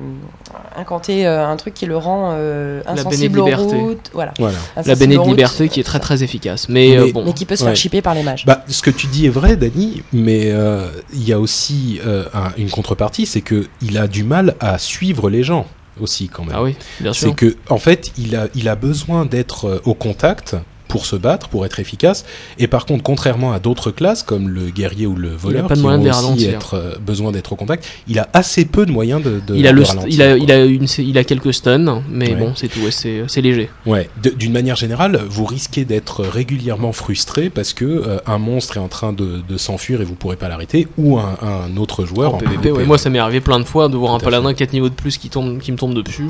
Speaker 5: incanter euh, un truc qui le rend euh, insensible aux routes, voilà.
Speaker 1: Voilà.
Speaker 4: La
Speaker 5: Insensible
Speaker 4: béné
Speaker 5: aux
Speaker 4: de
Speaker 5: routes,
Speaker 4: liberté qui est très très efficace. Mais, euh,
Speaker 1: Mais-
Speaker 4: bon,
Speaker 5: mais qui peut se
Speaker 1: Ouais.
Speaker 5: faire chipper par les mages.
Speaker 1: Bah, ce que tu dis est vrai, Dany, mais euh, il y a aussi euh, un- une contrepartie, c'est que il a du mal à suivre les gens aussi quand même.
Speaker 4: ah oui, bien
Speaker 1: c'est
Speaker 4: sûr.
Speaker 1: que en fait, il a, il a besoin d'être euh, au contact pour se battre, pour être efficace. Et par contre, contrairement à d'autres classes comme le guerrier ou le voleur,
Speaker 4: pas de
Speaker 1: qui
Speaker 4: de les
Speaker 1: aussi être euh, besoin d'être au contact, il a assez peu de moyens de, de
Speaker 4: il a
Speaker 1: de
Speaker 4: le,
Speaker 1: ralentir,
Speaker 4: il a,
Speaker 1: quoi.
Speaker 4: il a une, il a quelques stuns, mais
Speaker 1: Ouais.
Speaker 4: bon, c'est tout, ouais, c'est, léger.
Speaker 1: Ouais, d'une manière générale, vous risquez d'être régulièrement frustré parce que euh, un monstre est en train de, s'enfuir et vous pourrez pas l'arrêter, ou un, un autre joueur
Speaker 4: en PVP, ouais. Moi, ça m'est arrivé plein de fois de voir un paladin 4 niveaux de plus qui, tombe, qui me tombe dessus.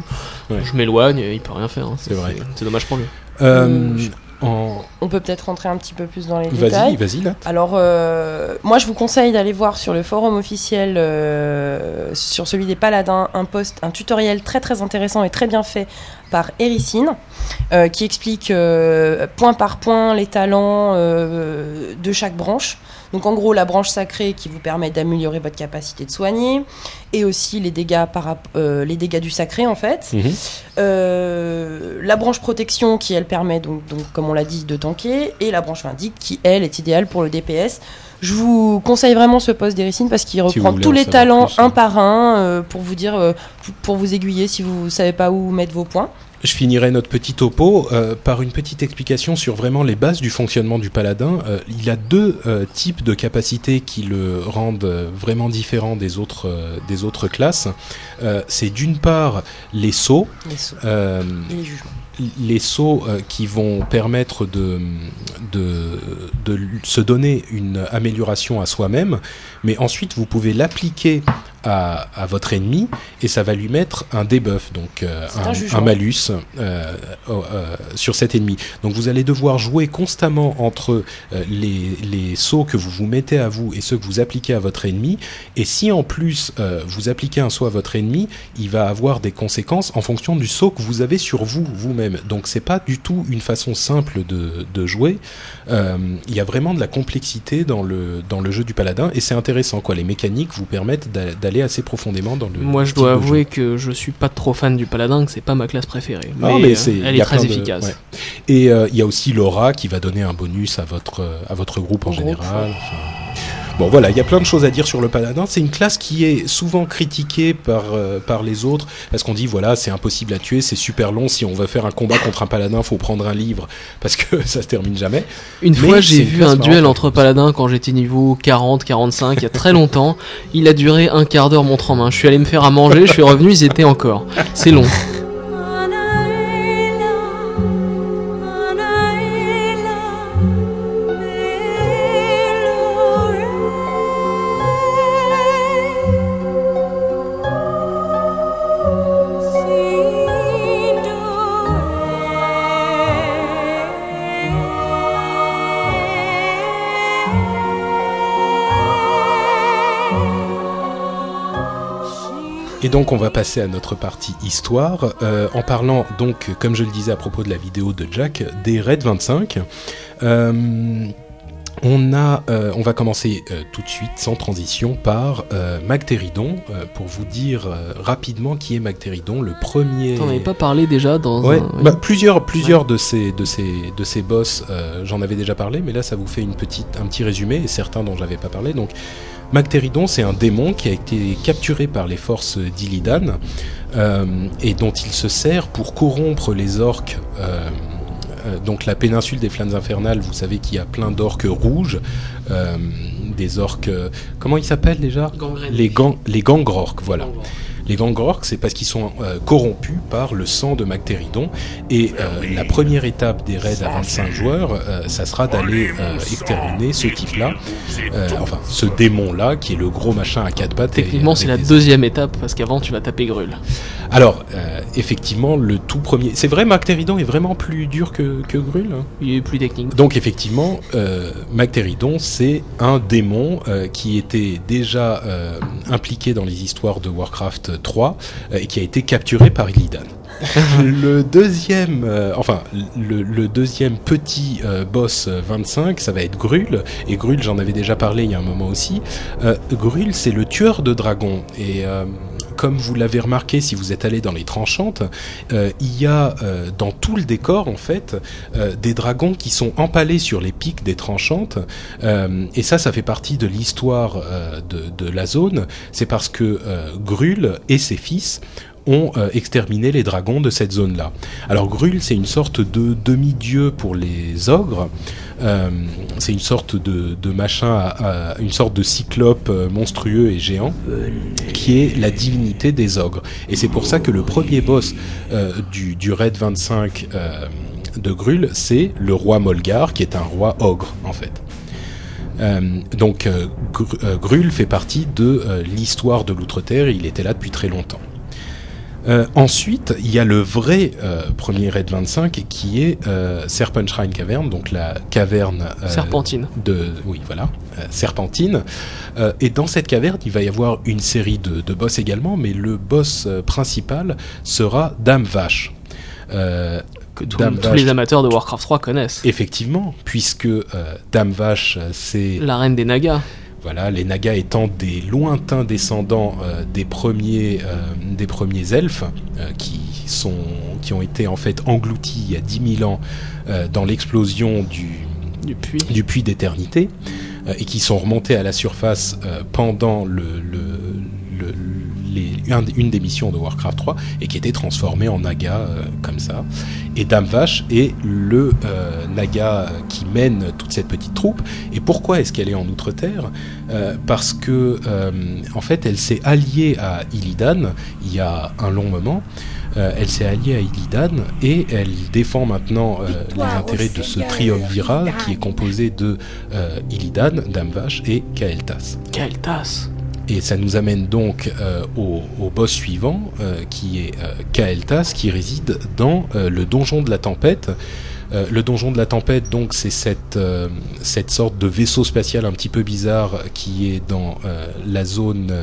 Speaker 4: Je m'éloigne, et il peut rien faire. hein.
Speaker 1: C'est vrai.
Speaker 4: C'est dommage pour lui.
Speaker 1: Euh,
Speaker 5: On peut peut-être rentrer un petit peu plus dans les
Speaker 1: Vas-y,
Speaker 5: détails.
Speaker 1: vas-y, Nat.
Speaker 5: Alors, euh, moi, je vous conseille d'aller voir sur le forum officiel, euh, sur celui des paladins, un post, un tutoriel très très intéressant et très bien fait par Ericine, euh, qui explique point par point les talents de chaque branche. Donc, en gros, la branche sacrée qui vous permet d'améliorer votre capacité de soigner, et aussi les dégâts, par, euh, les dégâts du sacré, en fait.
Speaker 1: Mhm.
Speaker 5: Euh, la branche protection qui elle permet donc, donc comme on l'a dit de tanker et la branche vindicte qui elle est idéale pour le DPS. Je vous conseille vraiment ce poste d'Ericine parce qu'il
Speaker 1: Si
Speaker 5: reprend tous les talents
Speaker 1: plus, hein.
Speaker 5: un par un euh, pour vous dire pour vous aiguiller si vous savez pas où mettre vos points.
Speaker 1: Je finirai notre petit topo euh, par une petite explication sur vraiment les bases du fonctionnement du paladin. Euh, il a deux euh, types de capacités qui le rendent vraiment différent des autres, des autres classes. C'est d'une part les sauts,
Speaker 5: Les sauts les jugements.
Speaker 1: les sauts qui vont permettre de, de, se donner une amélioration à soi-même, mais ensuite vous pouvez l'appliquer à, à votre ennemi et ça va lui mettre un debuff, donc euh,
Speaker 5: un
Speaker 1: un,
Speaker 5: jugement.
Speaker 1: un malus euh, euh, sur cet ennemi. Donc vous allez devoir jouer constamment entre les, les sauts que vous vous mettez à vous et ceux que vous appliquez à votre ennemi. Et si en plus vous appliquez un saut à votre ennemi, il va avoir des conséquences en fonction du saut que vous avez sur vous vous-même. Donc c'est pas du tout une façon simple de, de jouer. Il y a vraiment de la complexité dans le dans le jeu du paladin et c'est intéressant quoi. Les mécaniques vous permettent d'a- d'aller aller assez profondément dans le.
Speaker 4: Moi, je dois avouer
Speaker 1: jeu.
Speaker 4: que je suis pas trop fan du paladin, que c'est pas ma classe préférée.
Speaker 1: Non,
Speaker 4: Mais,
Speaker 1: mais
Speaker 4: euh,
Speaker 1: c'est-
Speaker 4: elle est très
Speaker 1: de-
Speaker 4: efficace.
Speaker 1: ouais. Et euh, il y a aussi Laura qui va donner un bonus à votre, euh, à votre groupe en
Speaker 5: groupe,
Speaker 1: général. Enfin, Bon voilà, il y a plein de choses à dire sur le paladin. C'est une classe qui est souvent critiquée par, euh, par les autres parce qu'on dit voilà c'est impossible à tuer, c'est super long. Si on veut faire un combat contre un paladin, faut prendre un livre parce que ça se termine jamais.
Speaker 4: Une
Speaker 1: Mais
Speaker 4: fois, j'ai vu un duel
Speaker 1: marrante,
Speaker 4: entre paladins quand j'étais niveau 40, 45, il y a très longtemps. Il a duré un quart d'heure montre en main. Je suis allé me faire à manger, je suis revenu, ils étaient encore. C'est long.
Speaker 1: Donc on va passer à notre partie histoire euh, en parlant donc comme je le disais à propos de la vidéo de Jack des raids 25. Euh, on a, euh, on va commencer euh, tout de suite sans transition par euh, Magteridon pour vous dire rapidement qui est Magteridon, le premier.
Speaker 4: T'en avais pas parlé déjà dans
Speaker 1: Ouais,
Speaker 4: un... oui.
Speaker 1: bah, plusieurs, plusieurs de ces, de ces, de ces boss, j'en avais déjà parlé, mais là ça vous fait une petite, un petit résumé et certains dont j'avais pas parlé. Donc, Magteridon, c'est un démon qui a été capturé par les forces d'Illidan euh, et dont il se sert pour corrompre les orques. euh, euh, donc la péninsule des flammes infernales, vous savez qu'il y a plein d'orques rouges, des orques, comment ils s'appellent déjà?
Speaker 4: Gangrène.
Speaker 1: Les, gang, les gangrorques, voilà. Les gangrorques, c'est parce qu'ils sont euh, corrompus par le sang de Magteridon. Et euh, la première étape des raids à 25 joueurs, euh, ça sera d'aller euh, exterminer ce type-là, euh, enfin ce démon-là, qui est le gros machin à quatre pattes.
Speaker 4: Techniquement, c'est la
Speaker 1: des-
Speaker 4: deuxième étape parce qu'avant, tu vas taper Grul.
Speaker 1: Alors, euh, effectivement, le tout premier... C'est vrai, Magteridon est vraiment plus dur que, que Grul hein?
Speaker 4: Il est plus technique.
Speaker 1: donc effectivement, euh, Magteridon, c'est un démon euh, qui était déjà euh, impliqué dans les histoires de Warcraft 3 euh, et qui a été capturé par Illidan. le deuxième, euh, enfin le, le deuxième petit euh, boss euh, 25, ça va être Grul. Et Grul, j'en avais déjà parlé il y a un moment aussi. Euh, Grul, c'est le tueur de dragons et euh, comme vous l'avez remarqué si vous êtes allé dans les tranchantes, euh, il y a euh, dans tout le décor en fait euh, des dragons qui sont empalés sur les pics des tranchantes. Et ça, ça fait partie de l'histoire de, la zone. C'est parce que Grul et ses fils ont euh, exterminé les dragons de cette zone-là. Alors Grul, c'est une sorte de demi-dieu pour les ogres. Euh, c'est une sorte de, machin, une sorte de cyclope euh, monstrueux et géant, qui est la divinité des ogres. Et c'est pour ça que le premier boss du, raid 25 euh, de Grul, c'est le roi Molgar, qui est un roi ogre en fait. Donc euh, Gr- Grul fait partie de l'histoire de l'Outre-Terre, il était là depuis très longtemps. Euh, ensuite, il y a le vrai euh, premier raid 25 qui est euh, Serpent Shrine Cavern, donc la caverne euh,
Speaker 4: Serpentine.
Speaker 1: de oui voilà serpentine et dans cette caverne il va y avoir une série de, de boss également mais le boss principal sera Dame Vache
Speaker 4: Que tous-
Speaker 1: Dame
Speaker 4: tous
Speaker 1: Vache,
Speaker 4: les amateurs de Warcraft 3 connaissent.
Speaker 1: effectivement puisque Dame Vache c'est
Speaker 4: La reine des Nagas.
Speaker 1: Voilà, les Nagas étant des lointains descendants euh, des premiers euh, des premiers elfes euh, qui sont qui ont été en fait engloutis il y a 10 000 ans dans l'explosion du
Speaker 4: Du puits.
Speaker 1: du puits d'éternité et qui sont remontés à la surface pendant le, le- le- les- une des missions de Warcraft 3 et qui étaient transformés en Naga euh, comme ça. Et Dame Vache est le euh, Naga qui mène toute cette petite troupe. Et pourquoi est-ce qu'elle est en Outre-Terre? Euh, Parce que euh, en fait, elle s'est alliée à Illidan il y a un long moment. Euh, elle s'est alliée à Illidan et elle défend maintenant euh, les intérêts de ce triumvirat qui est composé de euh, Illidan, Dame Vache et Kael'thas.
Speaker 4: Tasse.
Speaker 1: Et ça nous amène donc euh, au, au boss suivant, euh, qui est euh, Kael'thas, qui réside dans euh, le donjon de la tempête. Le donjon de la tempête, donc, c'est cette, cette sorte de vaisseau spatial un petit peu bizarre qui est dans la zone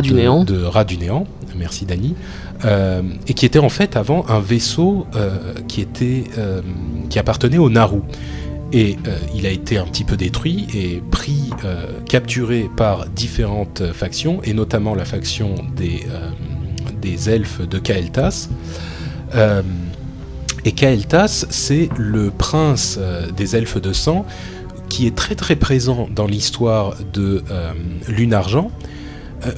Speaker 4: du
Speaker 1: de,
Speaker 4: néant.
Speaker 1: de Rat du néant. Merci Dani. Et qui était en fait avant un vaisseau qui était qui appartenait au Naru. Et euh, il a été un petit peu détruit et pris, euh, capturé par différentes factions, et notamment la faction des, euh, elfes de Kael'thas. Et Kael'thas, c'est le prince des elfes de sang qui est très très présent dans l'histoire de Lune Argent,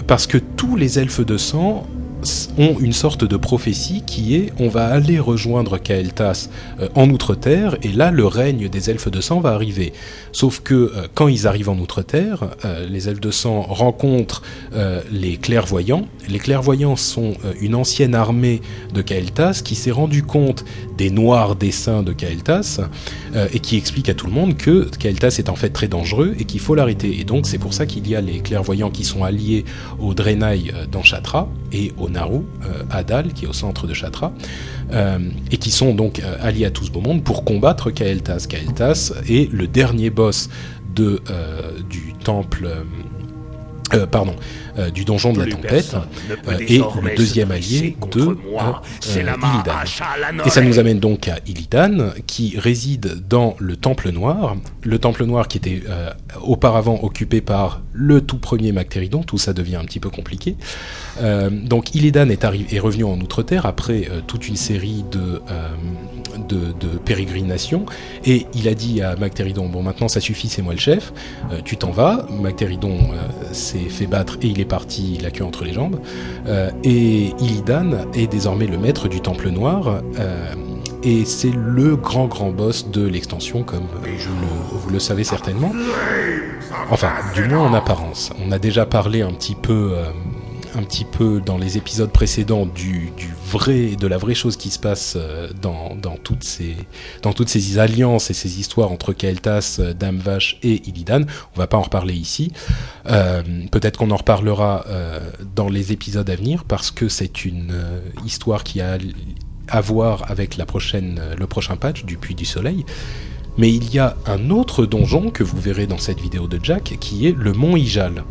Speaker 1: parce que tous les elfes de sang ont une sorte de prophétie qui est on va aller rejoindre Kael'thas euh, en Outre-Terre et là le règne des elfes de sang va arriver. Sauf que euh, quand ils arrivent en Outre-Terre, euh, les elfes de sang rencontrent les clairvoyants. Les clairvoyants sont une ancienne armée de Kael'thas qui s'est rendu compte des noirs desseins de Kael'thas et qui explique à tout le monde que Kael'thas est en fait très dangereux et qu'il faut l'arrêter. Et donc c'est pour ça qu'il y a les clairvoyants qui sont alliés au Draenei dans Chatra et au Naru euh, à Dal qui est au centre de Chatra euh, et qui sont donc euh, alliés à tout ce beau monde pour combattre Kael'thas. Kael'thas est le dernier boss du temple, euh, pardon, euh, du donjon de la tempête. euh, et le deuxième allié de
Speaker 2: moi. C'est la
Speaker 1: Illidan. Et ça nous amène donc à Illidan, qui réside dans le Temple Noir. Le Temple Noir qui était auparavant occupé par le tout premier Mactéridon, tout ça devient un petit peu compliqué. Donc Illidan est, est revenu en Outre-Terre après toute une série de, de, de pérégrinations, et il a dit à Mactéridon, bon maintenant ça suffit, c'est moi le chef, tu t'en vas. Mactéridon s'est fait battre et il est parti la queue entre les jambes. Euh, et Illidan est désormais le maître du Temple Noir. euh, et c'est le grand grand boss de l'extension, comme vous le, vous le savez certainement. Enfin, du moins en apparence. On a déjà parlé un petit peu, euh, un petit peu dans les épisodes précédents du, du de la vraie chose qui se passe euh, dans, toutes ces, alliances et ces histoires entre Kael'thas, euh, Dame Vache et Illidan. On va pas en reparler ici. Euh, Peut-être qu'on en reparlera dans les épisodes à venir parce que c'est une histoire qui a à voir avec la prochaine, le prochain patch du Puits du Soleil. Mais il y a un autre donjon que vous verrez dans cette vidéo de Jack qui est le mont Ijal.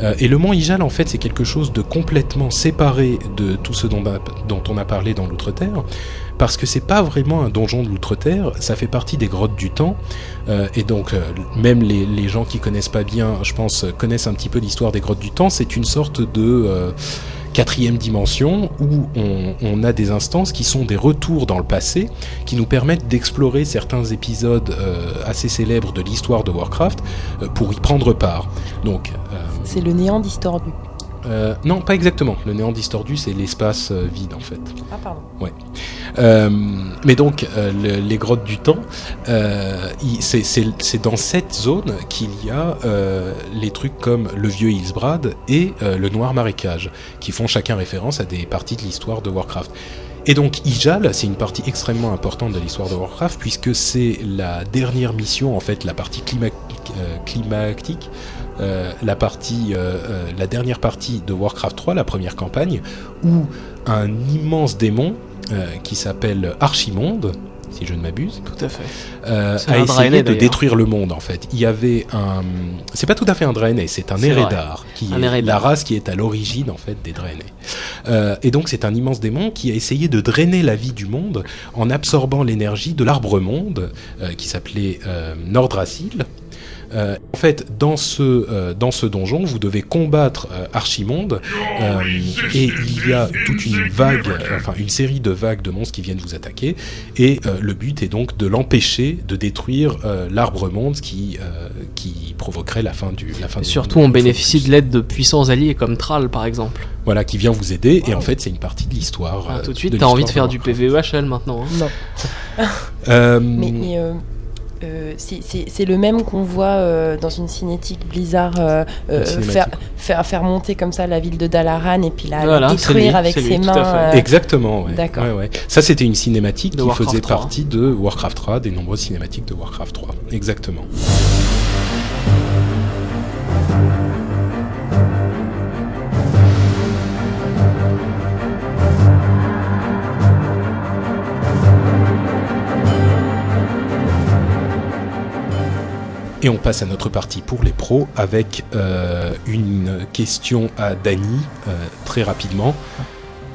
Speaker 1: Euh, et le mont Ijal, en fait, c'est quelque chose de complètement séparé de tout ce dont, on a parlé dans l'Outre-Terre, parce que c'est pas vraiment un donjon de l'Outre-Terre, ça fait partie des grottes du temps, euh, et donc euh, même les, les gens qui connaissent pas bien, je pense, connaissent un petit peu l'histoire des grottes du temps. C'est une sorte de quatrième dimension où on, a des instances qui sont des retours dans le passé, qui nous permettent d'explorer certains épisodes euh, assez célèbres de l'histoire de Warcraft euh, pour y prendre part. Donc euh,
Speaker 5: C'est le néant distordu.
Speaker 1: Euh, non, pas exactement. Le néant distordu, c'est l'espace euh, vide en fait.
Speaker 5: Ah, pardon.
Speaker 1: Euh, mais donc, le- les grottes du temps, c'est- dans cette zone qu'il y a les trucs comme le vieux Hillsbrad et le noir marécage, qui font chacun référence à des parties de l'histoire de Warcraft. Et donc Ijal, c'est une partie extrêmement importante de l'histoire de Warcraft, puisque c'est la dernière mission, en fait, la partie clima- euh, climatique, la partie, euh, euh, la dernière partie de Warcraft 3, la première campagne, où un immense démon euh, qui s'appelle Archimonde, si je ne m'abuse,
Speaker 4: Tout à fait.
Speaker 1: euh, a essayé de détruire le monde en fait. Il y avait un, c'est pas tout à fait un Draenei, c'est un. Eredar qui
Speaker 4: Un
Speaker 1: est
Speaker 4: Eredar.
Speaker 1: la race qui est à l'origine en fait des Draenei. Euh, et donc c'est un immense démon qui a essayé de drainer la vie du monde en absorbant l'énergie de l'arbre monde euh, qui s'appelait euh, Nordrassil. Euh, en fait, dans ce, euh, dans ce donjon, vous devez combattre euh, Archimonde euh, et il y a toute une vague, enfin une série de vagues de monstres qui viennent vous attaquer et euh, le but est donc de l'empêcher de détruire euh, l'arbre monde qui, euh, qui provoquerait la fin du la fin
Speaker 4: Et
Speaker 1: du
Speaker 4: surtout,
Speaker 1: monde.
Speaker 4: on bénéficie de l'aide de puissants alliés comme Thrall, par exemple.
Speaker 1: Voilà, qui vient vous aider et en fait c'est une partie de l'histoire.
Speaker 4: Ah, tout de suite, t'as envie de faire du. PVEHL maintenant. hein.
Speaker 5: Non.
Speaker 1: Euh,
Speaker 5: Mais, mais, euh, c'est- le même qu'on voit euh, dans une cinétique Blizzard euh,
Speaker 1: Une
Speaker 5: faire, faire, faire monter comme ça la ville de Dalaran et puis la,
Speaker 4: Voilà,
Speaker 5: détruire
Speaker 4: lui,
Speaker 5: avec
Speaker 4: lui,
Speaker 5: ses mains. euh,
Speaker 1: Exactement, ouais.
Speaker 5: D'accord.
Speaker 1: Ouais, ouais. Ça, c'était une cinématique
Speaker 4: De
Speaker 1: qui
Speaker 4: Warcraft
Speaker 1: faisait
Speaker 4: 3.
Speaker 1: partie de Warcraft 3, des nombreuses cinématiques de Warcraft 3. Exactement. Et on passe à notre partie pour les pros avec euh, une question à Dany, euh, très rapidement.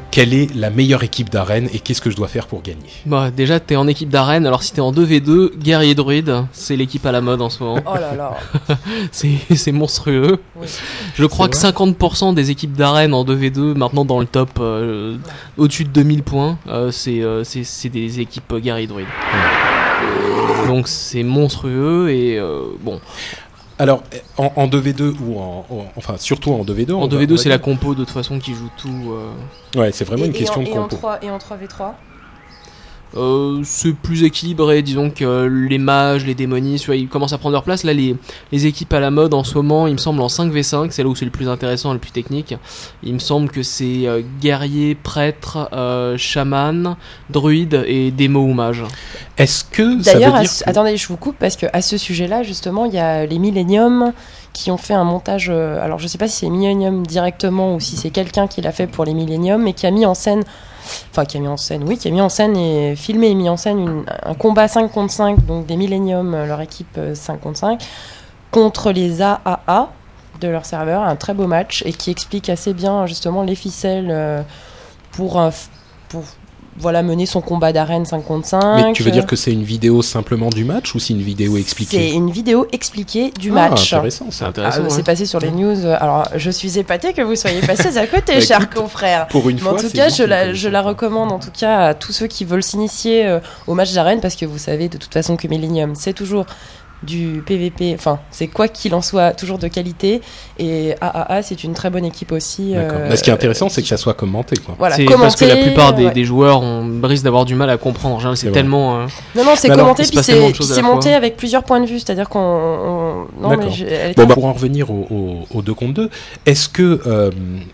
Speaker 1: quelle est la meilleure équipe d'arène et qu'est-ce que je dois faire pour gagner?
Speaker 4: Bah, déjà, t'es en équipe d'arène. Alors, si t'es en 2v2, guerrier druide, c'est l'équipe à la mode en ce moment.
Speaker 5: Oh là là.
Speaker 4: C'est c'est monstrueux.
Speaker 5: Oui.
Speaker 4: Je crois que
Speaker 1: C'est
Speaker 4: 50% des équipes d'arène en 2v2, maintenant dans le top, euh, au-dessus de 2000 points, euh, c'est euh, c'est- c'est des équipes guerrier druide. Donc, c'est monstrueux et euh, bon.
Speaker 1: Alors, en, en 2v2 ou en, en- Enfin, surtout en 2v2.
Speaker 4: En
Speaker 1: on va-
Speaker 4: 2v2,
Speaker 1: on va
Speaker 4: c'est la compo de toute façon qui joue tout. euh.
Speaker 1: Ouais, c'est vraiment
Speaker 5: Et-
Speaker 1: une
Speaker 5: et
Speaker 1: question
Speaker 5: en,
Speaker 1: de
Speaker 5: et en
Speaker 1: compo.
Speaker 5: 3, et en 3v3
Speaker 4: Euh, c'est plus équilibré, disons que euh, les mages, les démonistes, ils commencent à prendre leur place. Là, les, les équipes à la mode en ce moment, il me semble en 5v5, c'est là où c'est le plus intéressant et le plus technique. Il me semble que c'est euh, guerrier, prêtre, euh, chaman, druide et démo ou mage.
Speaker 1: Est-ce que ça veut
Speaker 5: D'ailleurs, à
Speaker 1: dire
Speaker 5: ce-
Speaker 1: que-
Speaker 5: attendez, je vous coupe parce que à ce sujet-là, justement, il y a les Millennium qui ont fait un montage. euh, alors, je sais pas si c'est Millennium directement ou si c'est quelqu'un qui l'a fait pour les Millennium, mais qui a mis en scène. Enfin, qui a mis en scène, oui, qui a mis en scène et filmé et mis en scène un combat 5 contre 5, donc des Millennium, euh, leur équipe euh, 5 contre 5, contre les AAA de leur serveur. Un très beau match et qui explique assez bien, justement, les ficelles euh, pour, pour voilà, mener son combat d'arène 5 contre 5.
Speaker 1: Mais tu veux dire que c'est une vidéo simplement du match ou c'est une vidéo
Speaker 5: C'est
Speaker 1: expliquée
Speaker 5: une vidéo expliquée du
Speaker 1: Ah,
Speaker 5: match.
Speaker 1: intéressant
Speaker 4: C'est
Speaker 1: ça.
Speaker 5: Ah,
Speaker 4: intéressant.
Speaker 5: c'est passé sur les news. Alors, je suis épatée que vous soyez passés à côté,
Speaker 1: Bah,
Speaker 5: chers confrères.
Speaker 1: Pour une
Speaker 5: Mais
Speaker 1: fois.
Speaker 5: en tout
Speaker 1: c'est
Speaker 5: cas, je la,
Speaker 1: c'est
Speaker 5: je la
Speaker 1: intéressant.
Speaker 5: recommande en tout cas à tous ceux qui veulent s'initier euh, au match d'arène parce que vous savez de toute façon que Millennium, c'est toujours du PVP, enfin, c'est quoi qu'il en soit, toujours de qualité. Et AAA, c'est une très bonne équipe aussi. Euh,
Speaker 1: Mais ce qui est intéressant, c'est que ça soit commenté. Quoi.
Speaker 5: Voilà,
Speaker 4: c'est parce que la plupart des,
Speaker 5: ouais.
Speaker 4: des joueurs on risque d'avoir du mal à comprendre. En
Speaker 1: C'est
Speaker 4: tellement. euh,
Speaker 5: Non, non, c'est commenté, puis c'est monté
Speaker 4: fois.
Speaker 5: avec plusieurs points de vue. C'est-à-dire qu'on.
Speaker 1: Bon, bah, pour en revenir au, au, au 2 contre 2, est-ce que euh,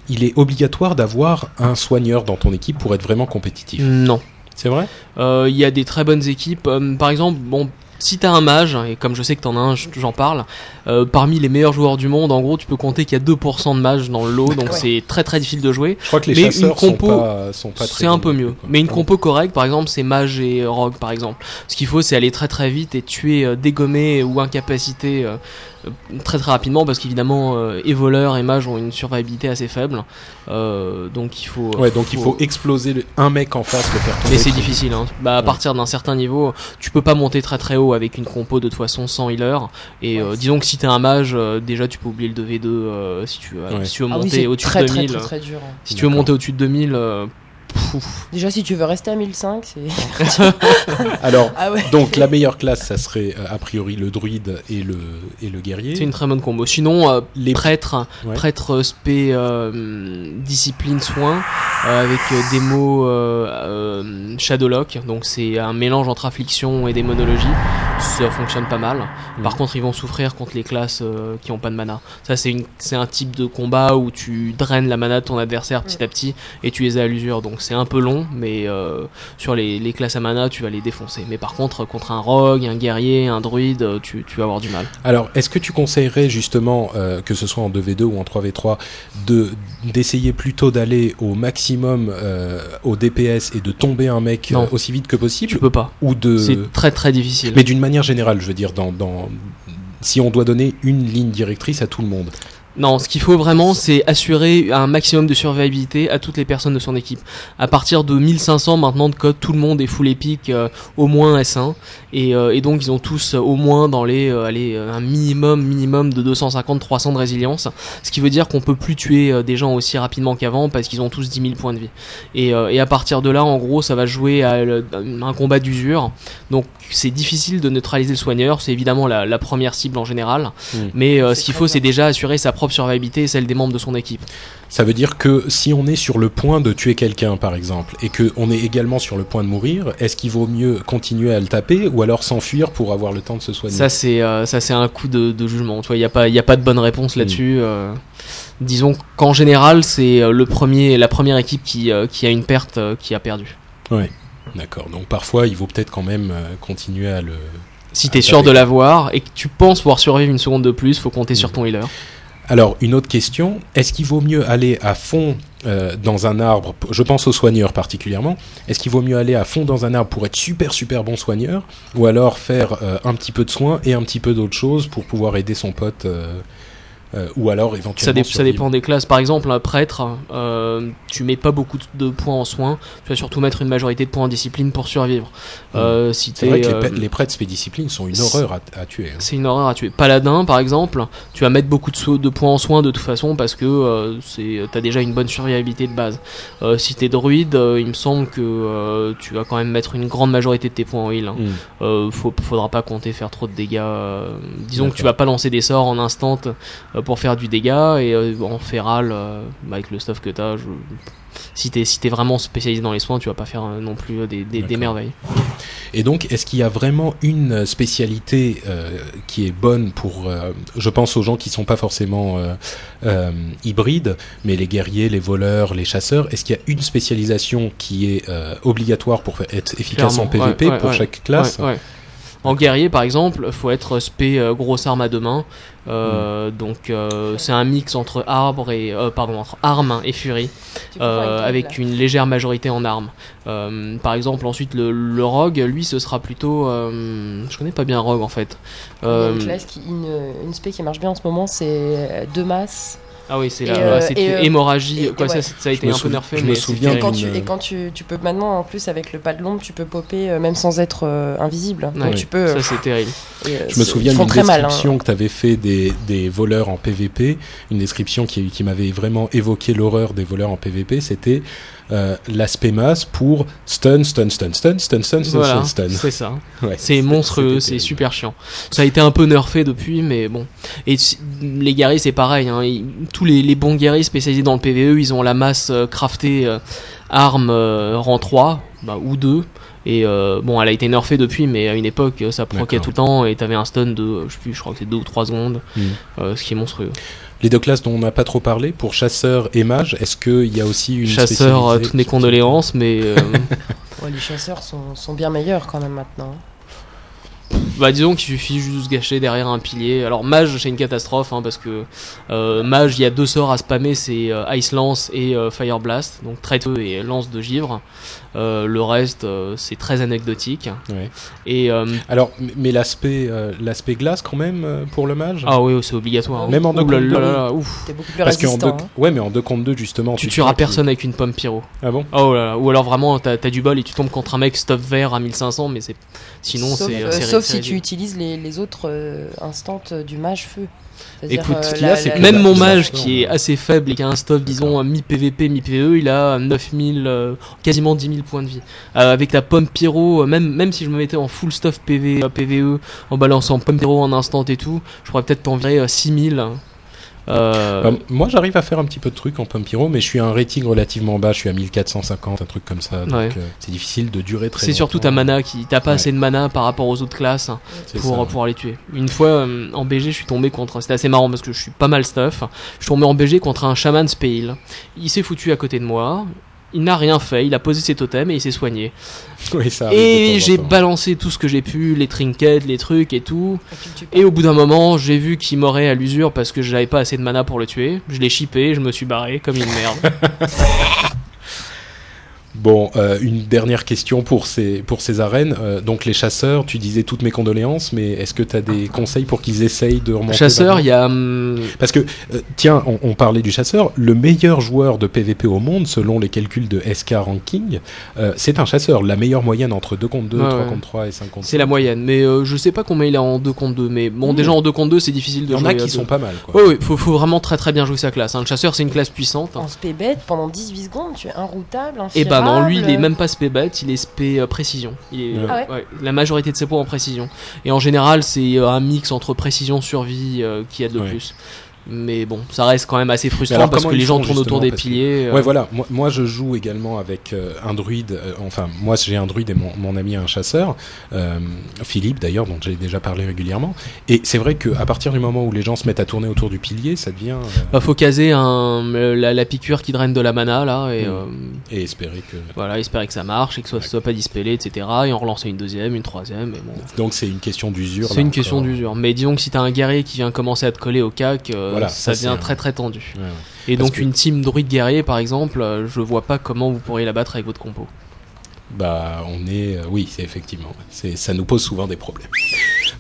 Speaker 1: il est obligatoire d'avoir un soigneur dans ton équipe pour être vraiment compétitif?
Speaker 4: Non.
Speaker 1: C'est vrai?
Speaker 4: Euh, Il y a des très bonnes équipes. Euh, par exemple, bon, si t'as un mage, et comme je sais que t'en as un, j'en parle, euh, parmi les meilleurs joueurs du monde, en gros, tu peux compter qu'il y a 2% de mages dans le lot, donc c'est très très difficile de jouer.
Speaker 1: Je crois que les
Speaker 4: Mais une
Speaker 1: chasseurs
Speaker 4: compo,
Speaker 1: sont pas, sont pas très
Speaker 4: C'est un peu mieux.
Speaker 1: quoi.
Speaker 4: Mais une
Speaker 1: Ah
Speaker 4: compo correcte, par exemple, c'est mage et rogue, par exemple. Ce qu'il faut, c'est aller très très vite et tuer, euh, dégommer ou incapaciter euh, très très rapidement, parce qu'évidemment, euh, et voleurs et mages ont une survivabilité assez faible. Euh, donc il faut.
Speaker 1: Ouais, donc il faut exploser le- un mec en face, le faire tomber.
Speaker 4: Mais c'est difficile. Hein. Bah, à
Speaker 1: Ouais.
Speaker 4: partir d'un certain niveau, tu peux pas monter très très haut avec une compo de toute façon sans healer. Et euh, disons que si t'es un mage, euh, déjà tu peux oublier le 2v2 euh, si tu
Speaker 1: Ouais.
Speaker 4: si tu veux
Speaker 5: Ah
Speaker 4: monter au-dessus de
Speaker 5: très,
Speaker 4: 2000.
Speaker 5: très,
Speaker 4: euh,
Speaker 5: très dur. hein.
Speaker 4: Si tu veux monter au-dessus de 2000, euh, pouf.
Speaker 5: Déjà, si tu veux rester à 1005, c'est.
Speaker 1: Alors,
Speaker 5: Ah ouais.
Speaker 1: donc la meilleure classe, ça serait euh, a priori le druide et le, et le guerrier.
Speaker 4: c'est une très bonne combo. Sinon, euh,
Speaker 1: Les-
Speaker 4: prêtre,
Speaker 1: Ouais.
Speaker 4: prêtre euh, spé euh, discipline soin euh, avec des mots euh, euh, Shadowlock. Donc c'est un mélange entre affliction et démonologie. Ça fonctionne pas mal. Par
Speaker 1: Mhm.
Speaker 4: contre, ils vont souffrir contre les classes euh, qui ont pas de mana. Ça, c'est une, c'est un type de combat où tu draines la mana de ton adversaire petit à petit et tu les as à l'usure. Donc c'est un peu long, mais euh, sur les, les classes à mana, tu vas les défoncer. Mais par contre, contre un rogue, un guerrier, un druide, euh, tu, tu vas avoir du mal.
Speaker 1: Alors, est-ce que tu conseillerais justement, euh, que ce soit en 2v2 ou en 3v3, de d'essayer plutôt d'aller au maximum euh, au DPS et de tomber un mec
Speaker 4: Non.
Speaker 1: aussi vite que possible?
Speaker 4: Tu peux pas.
Speaker 1: ou de
Speaker 4: C'est très très difficile.
Speaker 1: mais d'une manière générale, je veux dire dans, dans si on doit donner une ligne directrice à tout le monde.
Speaker 4: Non, ce qu'il faut vraiment, c'est assurer un maximum de survivabilité à toutes les personnes de son équipe. À partir de 1500 maintenant de code, tout le monde est full épique, euh, au moins S1, et, euh, et donc ils ont tous euh, au moins dans les, euh, allez, euh, un minimum, minimum de 250-300 de résilience, ce qui veut dire qu'on peut plus tuer euh, des gens aussi rapidement qu'avant parce qu'ils ont tous 10 000 points de vie. Et, euh, et à partir de là, en gros, ça va jouer à le- un combat d'usure. Donc c'est difficile de neutraliser le soigneur, c'est évidemment la, la première cible en général,
Speaker 1: Mm.
Speaker 4: mais euh, ce qu'il faut, c'est déjà assurer sa propre survivabilité et celle des membres de son équipe.
Speaker 1: Ça veut dire que si on est sur le point de tuer quelqu'un, par exemple, et que on est également sur le point de mourir, est-ce qu'il vaut mieux continuer à le taper ou alors s'enfuir pour avoir le temps de se soigner?
Speaker 4: Ça c'est euh, un coup de, de jugement. Tu il y a pas y a pas de bonne réponse là-dessus. euh. disons qu'en général, c'est euh, le premier la première équipe qui euh, qui a une perte qui a perdu.
Speaker 1: D'accord. Donc parfois, il vaut peut-être quand même continuer à le.
Speaker 4: Si t'es
Speaker 1: ça
Speaker 4: sûr de l'avoir et que tu penses pouvoir survivre une seconde de plus, faut compter sur
Speaker 1: Mm.
Speaker 4: ton healer.
Speaker 1: Alors, une autre question. Est-ce qu'il vaut mieux aller à fond euh, dans un arbre Je pense aux soigneurs particulièrement. Est-ce qu'il vaut mieux aller à fond dans un arbre pour être super super bon soigneur ou alors faire euh, un petit peu de soins et un petit peu d'autre chose pour pouvoir aider son pote euh, Euh, ou alors
Speaker 4: Ça,
Speaker 1: éventuellement.
Speaker 4: dé- ça dépend des classes. Par exemple, un prêtre, euh, tu mets pas beaucoup de points en soins. Tu vas surtout mettre une majorité de points en discipline pour survivre. Euh, si
Speaker 1: Mm. C'est vrai que les,
Speaker 4: euh,
Speaker 1: les prêtres spédisciplines sont une horreur à, à tuer. hein.
Speaker 4: C'est une horreur à tuer. Paladin, par exemple, tu vas mettre beaucoup de, so- de points en soins de toute façon parce que euh, c'est, t'as déjà une bonne survivabilité de base. Euh, si t'es druide, euh, il me semble que euh, tu vas quand même mettre une grande majorité de tes points en heal. hein.
Speaker 1: Mm.
Speaker 4: Euh, faut, faudra pas compter faire trop de dégâts. euh, disons que tu vas pas lancer des sorts en instant euh, pour faire du dégât et euh, en féral, euh, avec le stuff que t'as, je... si t'es si t'es vraiment spécialisé dans les soins, tu vas pas faire euh, non plus des, des, des
Speaker 1: D'accord.
Speaker 4: merveilles.
Speaker 1: Et donc, est-ce qu'il y a vraiment une spécialité euh, qui est bonne pour, je pense aux gens qui sont pas forcément hybrides, mais les guerriers, les voleurs, les chasseurs, est-ce qu'il y a une spécialisation qui est obligatoire pour être efficace en PvP
Speaker 4: ouais, ouais,
Speaker 1: pour
Speaker 4: ouais.
Speaker 1: chaque classe?
Speaker 4: En guerrier, par exemple, faut être spé euh, grosse arme à deux mains. Euh,
Speaker 1: Hmm.
Speaker 4: Donc euh, c'est un mix entre arbre et euh, pardon entre armes et furie, euh, avec une légère majorité en armes. Euh, par exemple, ensuite le, le rogue, lui, ce sera plutôt. euh, je connais pas bien rogue en fait.
Speaker 5: Il y a une classe qui, une, une spé qui marche bien en ce moment, c'est deux masses.
Speaker 4: Ah oui, c'est la
Speaker 5: euh,
Speaker 4: c'est
Speaker 5: euh,
Speaker 4: hémorragie.
Speaker 5: et-
Speaker 4: quoi,
Speaker 5: et
Speaker 4: ça,
Speaker 5: ouais.
Speaker 4: ça, ça a été un peu nerfé,
Speaker 1: je me souviens
Speaker 5: et quand tu, tu peux maintenant, en plus, avec le pas de l'ombre, tu peux popper euh, même sans être euh, invisible. Donc tu peux.
Speaker 4: Ça c'est terrible.
Speaker 1: Je me souviens d'une
Speaker 5: très mal. hein.
Speaker 1: description que tu avais fait des, des voleurs en PvP, une description qui, qui m'avait vraiment évoqué l'horreur des voleurs en PvP, c'était euh, l'aspect masse pour stun, stun, stun, stun, stun, stun, stun,
Speaker 4: Voilà,
Speaker 1: stun, stun.
Speaker 4: c'est ça.
Speaker 1: Ouais,
Speaker 4: C'est monstrueux, c'est super chiant. Ça a été un peu nerfé depuis, mais bon. Et les guerriers, c'est pareil. Hein. Tous les, les bons guerriers spécialisés dans le PVE, ils ont la masse euh, craftée euh, arme euh, rang 3 bah, ou 2. Et euh, bon, elle a été nerfée depuis, mais à une époque, euh, ça proquait tout le temps et t'avais un stun de, je sais plus, je crois que c'est 2 ou 3 secondes,
Speaker 1: Mm.
Speaker 4: euh, ce qui est monstrueux.
Speaker 1: Les deux classes dont on n'a pas trop parlé, pour chasseur et mage, est-ce qu'il y a aussi une
Speaker 4: Chasseur, toutes mes condoléances, mais euh,
Speaker 5: Ouais, les chasseurs sont, sont bien meilleurs quand même maintenant.
Speaker 4: Bah disons qu'il suffit juste de se gâcher derrière un pilier. Alors mage c'est une catastrophe hein, parce que euh, mage il y a deux sorts à spammer c'est euh, Ice Lance et euh, Fire Blast donc traiteux et lance de givre. Euh, le reste euh, c'est très anecdotique
Speaker 1: Ouais.
Speaker 4: et euh,
Speaker 1: Alors, mais l'aspect euh, l'aspect glace quand même euh, pour le mage?
Speaker 4: Ah oui c'est obligatoire. hein.
Speaker 1: Même en deux contre deux.
Speaker 4: ouf.
Speaker 5: T'es beaucoup plus
Speaker 1: Parce
Speaker 5: résistant.
Speaker 1: deux,
Speaker 5: hein.
Speaker 1: ouais, mais en 2 contre 2 justement,
Speaker 4: Tu tueras personne avec une pomme pyro.
Speaker 1: Ah bon?
Speaker 4: Oh là là. Ou alors vraiment t'as as du bol et tu tombes contre un mec stuff vert à 1500 mais c'est sinon
Speaker 5: euh,
Speaker 4: c'est-
Speaker 5: sauf si tu utilises les, les autres euh, instants du mage feu.
Speaker 1: Écoute,
Speaker 5: euh,
Speaker 1: ce qu'il y a,
Speaker 5: la-
Speaker 1: c'est
Speaker 5: la-
Speaker 1: que
Speaker 4: Même
Speaker 1: la-
Speaker 4: mon
Speaker 1: la-
Speaker 4: mage
Speaker 1: la-
Speaker 4: qui est assez faible et qui a un stuff disons un mi-PVP, mi-PVE, il a 9000, euh, quasiment 10 000 points de vie. Euh, avec ta pomme pyro, euh, même, même si je me mettais en full stuff PV, euh, PVE, en balançant pomme pyro en instant et tout, je pourrais peut-être t'en virer euh, 6000. Euh,
Speaker 1: Bah, moi, j'arrive à faire un petit peu de trucs en Pumpiro, mais je suis à un rating relativement bas. Je suis à 1450, un truc comme ça. Donc,
Speaker 4: Ouais.
Speaker 1: euh, c'est difficile de durer très
Speaker 4: c'est surtout ta mana qui t'as pas
Speaker 1: Ouais.
Speaker 4: assez de mana par rapport aux autres classes hein, pour
Speaker 1: ça, ouais.
Speaker 4: pouvoir les tuer. Une fois euh, en BG, je suis tombé contre. C'était assez marrant parce que je suis pas mal stuff. Je suis tombé en BG contre un chaman Spale. Il s'est foutu à côté de moi. Il n'a rien fait. Il a posé ses totems et il s'est soigné.
Speaker 1: Oui, ça
Speaker 4: Et j'ai balancé tout ce que j'ai pu, les trinkets, les trucs et tout.
Speaker 5: Et
Speaker 4: au bout d'un moment, j'ai vu qu'il m'aurait à l'usure parce que j'avais pas assez de mana pour le tuer. Je l'ai chippé, je me suis barré comme une merde.
Speaker 1: Bon, euh, une dernière question pour ces, pour ces arènes. Euh, donc, les chasseurs, tu disais toutes mes condoléances, mais est-ce que tu as des conseils pour qu'ils essayent de remonter
Speaker 4: Chasseur, il y a. hum,
Speaker 1: Parce que, euh, tiens, on, on parlait du chasseur. Le meilleur joueur de PvP au monde, selon les calculs de SK Ranking, euh, c'est un chasseur. La meilleure moyenne entre 2 contre 2,
Speaker 4: Ouais,
Speaker 1: 3
Speaker 4: ouais.
Speaker 1: contre 3 et 5 contre
Speaker 4: C'est la moyenne. Mais euh, je sais pas combien il est en 2 contre 2. Mais bon,
Speaker 1: Mmh.
Speaker 4: déjà en 2 contre 2, c'est difficile
Speaker 1: Il
Speaker 4: de
Speaker 1: y en
Speaker 4: jouer.
Speaker 1: a qui sont
Speaker 4: deux.
Speaker 1: pas mal, quoi.
Speaker 4: Ouais, ouais, faut, faut vraiment très très bien jouer sa classe. hein. Le chasseur, c'est une classe puissante.
Speaker 5: En spé bête, pendant 18 secondes, tu es inroutable,
Speaker 4: Et bah non, lui, il est même pas spé bête, il est spé euh, précision. Il est,
Speaker 1: Ouais.
Speaker 5: Ah ouais
Speaker 4: ouais, la majorité de ses points en précision. Et en général, c'est euh, un mix entre précision survie euh, qui a de
Speaker 1: Ouais.
Speaker 4: plus. Mais bon, ça reste quand même assez frustrant
Speaker 1: alors,
Speaker 4: parce que les gens tournent autour des
Speaker 1: que-
Speaker 4: piliers. euh,
Speaker 1: Ouais, voilà. Moi, moi, je joue également avec euh, un druide. euh, enfin, moi, j'ai un druide et mon, mon ami un chasseur, Philippe d'ailleurs, dont j'ai déjà parlé régulièrement. Et c'est vrai qu'à partir du moment où les gens se mettent à tourner autour du pilier, ça devient
Speaker 4: Bah, faut caser un, la, la piqûre qui draine de la mana là et
Speaker 1: Mm.
Speaker 4: euh,
Speaker 1: et espérer que.
Speaker 4: voilà, espérer que ça marche et que ça soit, soit pas dispellé, etc. Et en relancer une deuxième, une troisième. Et bon,
Speaker 1: Donc c'est une question d'usure.
Speaker 4: c'est une
Speaker 1: encore.
Speaker 4: question d'usure. Mais disons que si t'as un guerrier qui vient commencer à te coller au cac,
Speaker 1: Voilà,
Speaker 4: ça devient très très tendu.
Speaker 1: Ouais, ouais.
Speaker 4: Et
Speaker 1: Parce
Speaker 4: donc
Speaker 1: que-
Speaker 4: une team druide guerrier par exemple, euh, je vois pas comment vous pourriez la battre avec votre compo.
Speaker 1: Bah, on est. euh, oui, c'est effectivement. C'est, ça nous pose souvent des problèmes.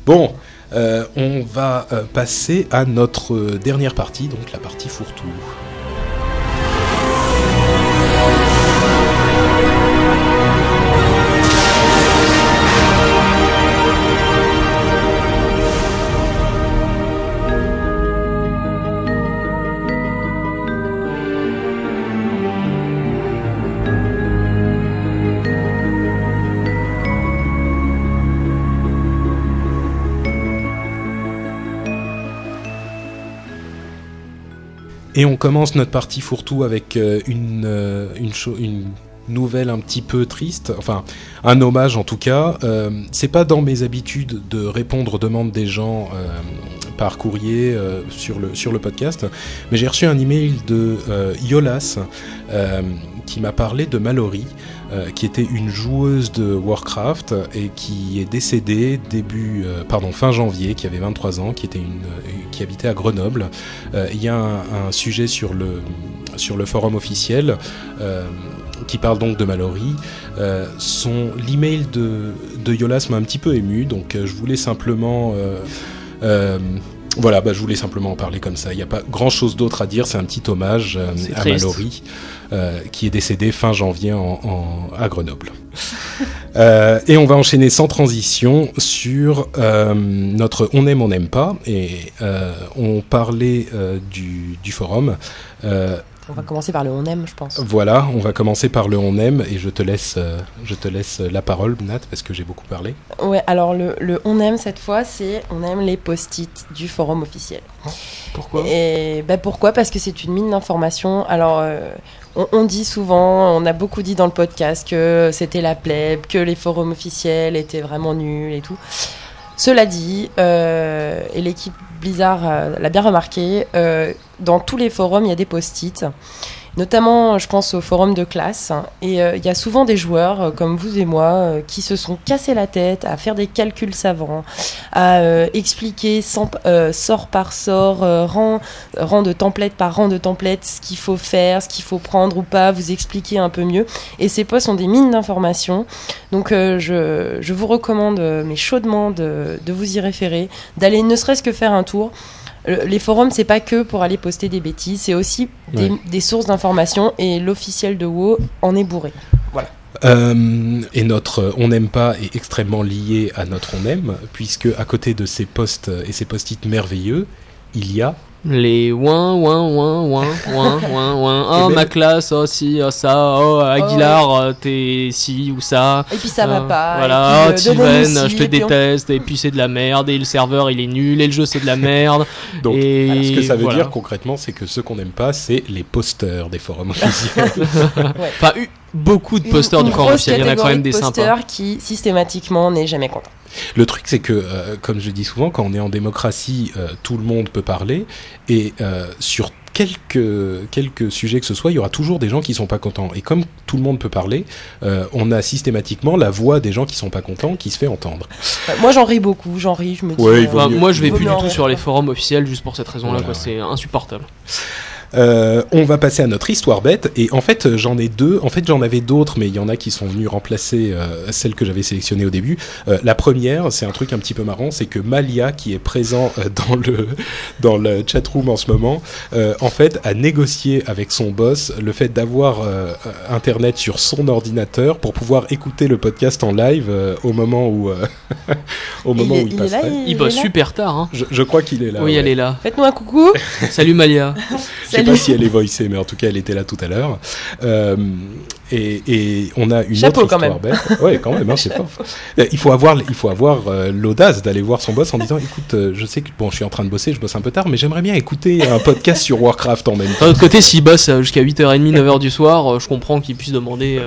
Speaker 1: Bon. Euh, on va passer à notre dernière partie, donc la partie fourre-tout. Et on commence notre partie fourre-tout avec euh, une, euh, une, une nouvelle un petit peu triste, enfin un hommage en tout cas. Euh, c'est pas dans mes habitudes de répondre aux demandes des gens euh, par courrier sur, le, sur le podcast, mais j'ai reçu un email de Yolas qui m'a parlé de Mallory. Euh, qui était une joueuse de Warcraft et qui est décédée début, euh, pardon, fin janvier, qui avait 23 ans, qui était une, euh, qui habitait à Grenoble. Il y a un, sujet sur le sur le forum officiel qui parle donc de Mallory. L'email de de Yolas m'a un petit peu ému, donc je voulais simplement voilà, bah, je voulais simplement en parler comme ça. Il n'y a pas grand chose d'autre à dire. C'est un petit hommage euh, à. Mallory, euh, qui est décédé fin janvier en, en- à Grenoble. Euh, et on va enchaîner sans transition sur notre On aime, on n'aime pas. Et on parlait du, du forum.
Speaker 5: On va commencer par le on aime, je pense.
Speaker 1: voilà, on va commencer par le on aime et je te laisse, euh, je te laisse la parole, Nat, parce que j'ai beaucoup parlé.
Speaker 5: Ouais, alors le, le on aime cette fois, c'est on aime les post-it du forum officiel.
Speaker 4: Pourquoi?
Speaker 5: Et bah pourquoi? Parce que c'est une mine d'informations. Alors, euh, on, on dit souvent, on a beaucoup dit dans le podcast que c'était la plèbe, que les forums officiels étaient vraiment nuls et tout. Cela dit, euh, et l'équipe Blizzard euh, l'a bien remarqué, euh, dans tous les forums, il y a des post-it. Notamment, je pense au forum de classe. Et euh, il y a souvent des joueurs, euh, comme vous et moi, euh, qui se sont cassés la tête à faire des calculs savants, à expliquer sort par sort, rang, de template par rang de template, ce qu'il faut faire, ce qu'il faut prendre ou pas, vous expliquer un peu mieux. Et ces posts sont des mines d'informations. Donc je, je vous recommande, mais chaudement, de, de vous y référer, d'aller ne serait-ce que faire un tour. Le- Les forums, c'est pas que pour aller poster des bêtises, c'est aussi des,
Speaker 1: Ouais.
Speaker 5: des sources d'informations et l'officiel de WoW en est bourré.
Speaker 1: Euh, et notre euh, on n'aime pas est extrêmement lié à notre on aime, puisque à côté de ces posts et ces post-it merveilleux, il y a
Speaker 4: Les ouin, ouin, ouin, ouin, ouin, ouin, ouin. Oh,
Speaker 1: Eh ben-
Speaker 4: ma classe, oh, si, oh, ça, oh, Aguilar, euh, t'es ci ou ça.
Speaker 5: Et puis ça va
Speaker 4: Euh,
Speaker 5: pas.
Speaker 4: Voilà,
Speaker 5: et puis, euh,
Speaker 4: je te
Speaker 5: et puis on-
Speaker 4: déteste, et puis c'est de la merde, et le serveur il est nul, et le jeu c'est de la merde.
Speaker 1: donc
Speaker 4: et
Speaker 1: alors, ce que ça veut
Speaker 4: voilà.
Speaker 1: dire concrètement, c'est que ce qu'on n'aime pas, c'est les posters des forums officiels.
Speaker 4: Enfin, eu- beaucoup de posters
Speaker 5: Une-
Speaker 4: du forum officiel, il y en a quand même
Speaker 5: de
Speaker 4: des sympas.
Speaker 5: posters qui systématiquement n'est jamais content.
Speaker 1: Le truc, c'est que, euh, comme je dis souvent, quand on est en démocratie, euh, tout le monde peut parler, et euh, sur quelques, quelques sujets que ce soit, il y aura toujours des gens qui sont pas contents. Et comme tout le monde peut parler, euh, on a systématiquement la voix des gens qui sont pas contents qui se fait entendre.
Speaker 5: Moi j'en ris beaucoup, j'en ris, je me dis.
Speaker 1: Ouais,
Speaker 5: euh,
Speaker 1: mieux.
Speaker 4: moi je vais plus du tout sur les forums officiels juste pour cette raison-là,
Speaker 1: Voilà,
Speaker 4: quoi.
Speaker 1: ouais.
Speaker 4: C'est insupportable.
Speaker 1: Euh, on va passer à notre histoire bête et en fait euh, j'en ai deux. En fait j'en avais d'autres mais il y en a qui sont venus remplacer euh, celle que j'avais sélectionnée au début. Euh, la première c'est un truc un petit peu marrant, c'est que Malia qui est présent euh, dans le dans le chat room en ce moment, euh, en fait a négocié avec son boss le fait d'avoir internet sur son ordinateur pour pouvoir écouter le podcast en live euh, au moment où euh, au
Speaker 5: il
Speaker 1: moment
Speaker 5: est-
Speaker 1: où il,
Speaker 5: il est là, il-
Speaker 4: Il
Speaker 5: est
Speaker 4: bosse
Speaker 5: là
Speaker 4: super tard, hein.
Speaker 1: Je, je crois qu'il est là.
Speaker 4: oui,
Speaker 1: ouais.
Speaker 4: elle est là.
Speaker 5: Faites-nous un coucou.
Speaker 4: Salut Malia.
Speaker 1: Je sais pas si elle est voicée, mais en tout cas, elle était là tout à l'heure. Euh, et, et on a une
Speaker 5: Chapeau,
Speaker 1: autre
Speaker 5: quand
Speaker 1: histoire bête. Ouais, quand même, hein, c'est fort. Euh, Il faut avoir, il faut avoir euh, l'audace d'aller voir son boss en disant, écoute, euh, je sais que bon, je suis en train de bosser, je bosse un peu tard, mais j'aimerais bien écouter un podcast sur Warcraft en même temps.
Speaker 4: D'un autre côté, s'il bosse jusqu'à 8h30, 9h du soir, euh, je comprends qu'il puisse demander.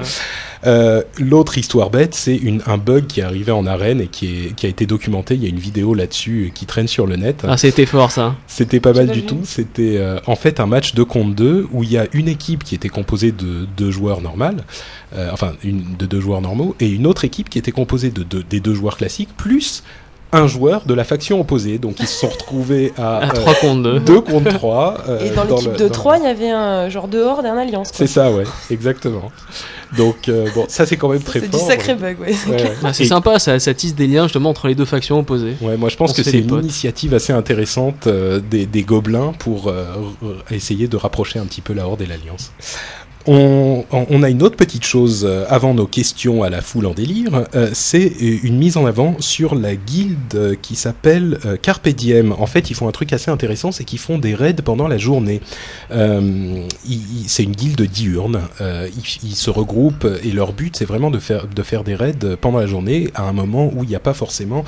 Speaker 4: Euh,
Speaker 1: L'autre histoire bête, c'est un bug qui est arrivé en arène et qui, est, qui a été documenté. Il y a une vidéo là-dessus qui traîne sur le net.
Speaker 4: Ah, c'était fort ça.
Speaker 1: C'était pas mal du tout. C'était euh, en fait un match 2 contre 2 où il y a une équipe qui était composée de deux joueurs normales, euh, enfin une, de deux joueurs normaux, et une autre équipe qui était composée de deux, des deux joueurs classiques, plus un joueur de la faction opposée. Donc ils se sont retrouvés à,
Speaker 4: À
Speaker 1: euh,
Speaker 4: 3 contre 2.
Speaker 1: 2 contre 3.
Speaker 5: Et dans l'équipe de 3, il y avait un genre de horde et un alliance.
Speaker 1: C'est ça, ouais, exactement. Donc, euh, bon, ça c'est quand même très
Speaker 5: C'est
Speaker 1: fort.
Speaker 5: du sacré bug, ouais.
Speaker 1: Ouais, ouais.
Speaker 4: Ah, c'est
Speaker 1: Et-
Speaker 4: sympa, ça, ça tisse des liens justement entre les deux factions opposées.
Speaker 1: Ouais, moi je pense
Speaker 4: On
Speaker 1: que c'est une
Speaker 4: potes.
Speaker 1: initiative assez intéressante euh, des, des gobelins pour euh, essayer de rapprocher un petit peu la Horde et l'Alliance. On, on- a une autre petite chose euh, avant nos questions à la foule en délire, euh, c'est euh, une mise en avant sur la guilde qui s'appelle euh. En fait, ils font un truc assez intéressant, c'est qu'ils font des raids pendant la journée. C'est une guilde diurne. Ils, se regroupent et leur but, c'est vraiment de faire, de faire des raids pendant la journée à un moment où il n'y a pas forcément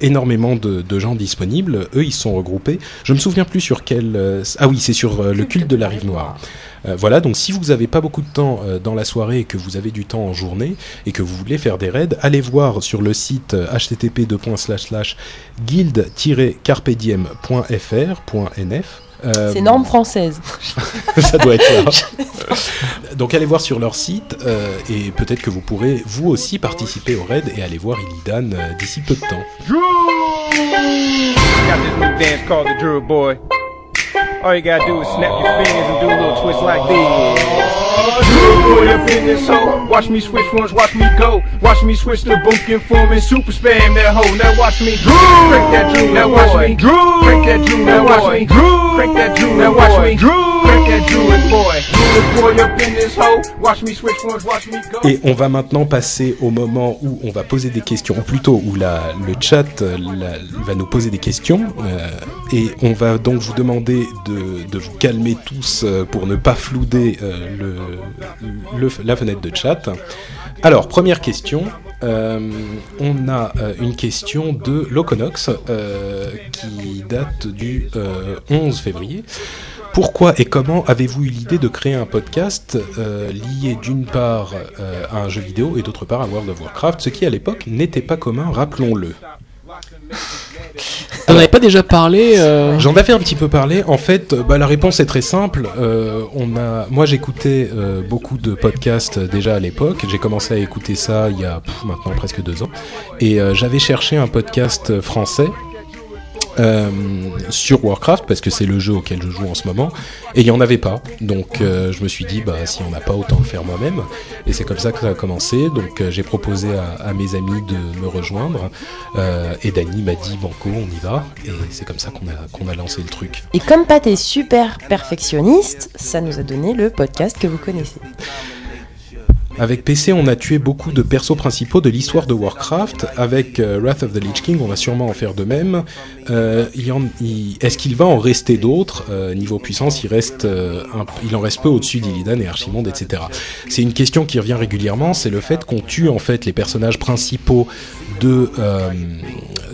Speaker 1: énormément de, de gens disponibles. Eux, ils sont regroupés. Je me souviens plus sur quel. ah oui, c'est sur le culte de la rive noire. Euh, voilà, donc si vous n'avez pas beaucoup de temps euh, dans la soirée et que vous avez du temps en journée et que vous voulez faire des raids, allez voir sur le site euh, http guild-carpediem.fr.nf. Euh,
Speaker 5: C'est norme française.
Speaker 1: ça doit être ça. Donc allez voir sur leur site euh, et peut-être que vous pourrez vous aussi participer au raid et aller voir Illidan euh, d'ici peu de temps.
Speaker 6: All you gotta do is snap your fingers and do a little twist like this. Up in this hoe. Watch me switch ones, watch me go. Watch me switch the bunkin' form and super spam that hoe. Now watch me crank that drill. Now watch me crank that drill. Now watch me crank that drill. Now watch me
Speaker 1: Et on va maintenant passer au moment où on va poser des questions, ou plutôt où la, le chat euh, va nous poser des questions. euh, et on va donc vous demander de, de vous calmer tous euh, pour ne pas flouder le, la fenêtre de chat. Alors, première question. On a une question de Loconox euh, qui date du euh, 11 février. Pourquoi et comment avez-vous eu l'idée de créer un podcast euh, lié d'une part euh, à un jeu vidéo et d'autre part à World of Warcraft, ce qui à l'époque n'était pas commun, rappelons-le.
Speaker 4: On n'avait pas déjà parlé euh,
Speaker 1: J'en avais un petit peu parlé. En fait, bah, la réponse est très simple. Euh, on a, moi, j'écoutais euh, beaucoup de podcasts déjà à l'époque. J'ai commencé à écouter ça il y a pff, maintenant presque deux ans, et j'avais cherché un podcast français. Euh, sur Warcraft parce que c'est le jeu auquel je joue en ce moment et il n'y en avait pas. Donc euh, je me suis dit bah si on n'a pas autant le faire moi-même. Et c'est comme ça que ça a commencé. Donc euh, j'ai proposé à, mes amis de me rejoindre. Et Dany m'a dit banco on y va. Et c'est comme ça qu'on a, a lancé le truc.
Speaker 5: Et comme Pat est super perfectionniste, ça nous a donné le podcast que vous connaissez.
Speaker 1: Avec PC, on a tué beaucoup de persos principaux de l'histoire de Warcraft. Avec euh, Wrath of the Lich King, on va sûrement en faire de même. Euh, Est-ce qu'il va en rester d'autres? Euh, Niveau puissance, il en reste peu au-dessus d'Illidan et Archimonde, etc. C'est une question qui revient régulièrement, c'est le fait qu'on tue en fait les personnages principaux de, euh,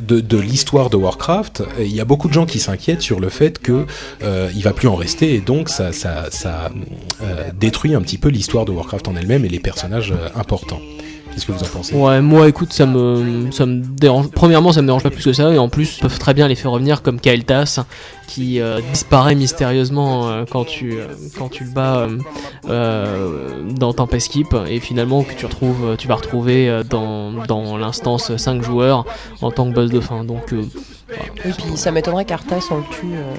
Speaker 1: de, de l'histoire de Warcraft. Il y a beaucoup de gens qui s'inquiètent sur le fait que euh, va plus en rester et donc ça, ça, ça euh, détruit un petit peu l'histoire de Warcraft en elle-même et les personnages euh, importants. Qu'est-ce que vous en pensez?
Speaker 4: Ouais, moi écoute, ça me, ça me dérange. Premièrement, ça me dérange pas plus que ça, et en plus, ils peuvent très bien les faire revenir comme Kael'thas, qui euh, disparaît mystérieusement euh, quand tu, euh, quand tu le bats euh, euh, dans Tempest Keep, et finalement que tu retrouves, tu vas retrouver euh, dans, dans l'instance 5 joueurs en tant que boss de fin. Donc, euh,
Speaker 5: Oui, puis ça m'étonnerait qu'Arthas on le tue. euh,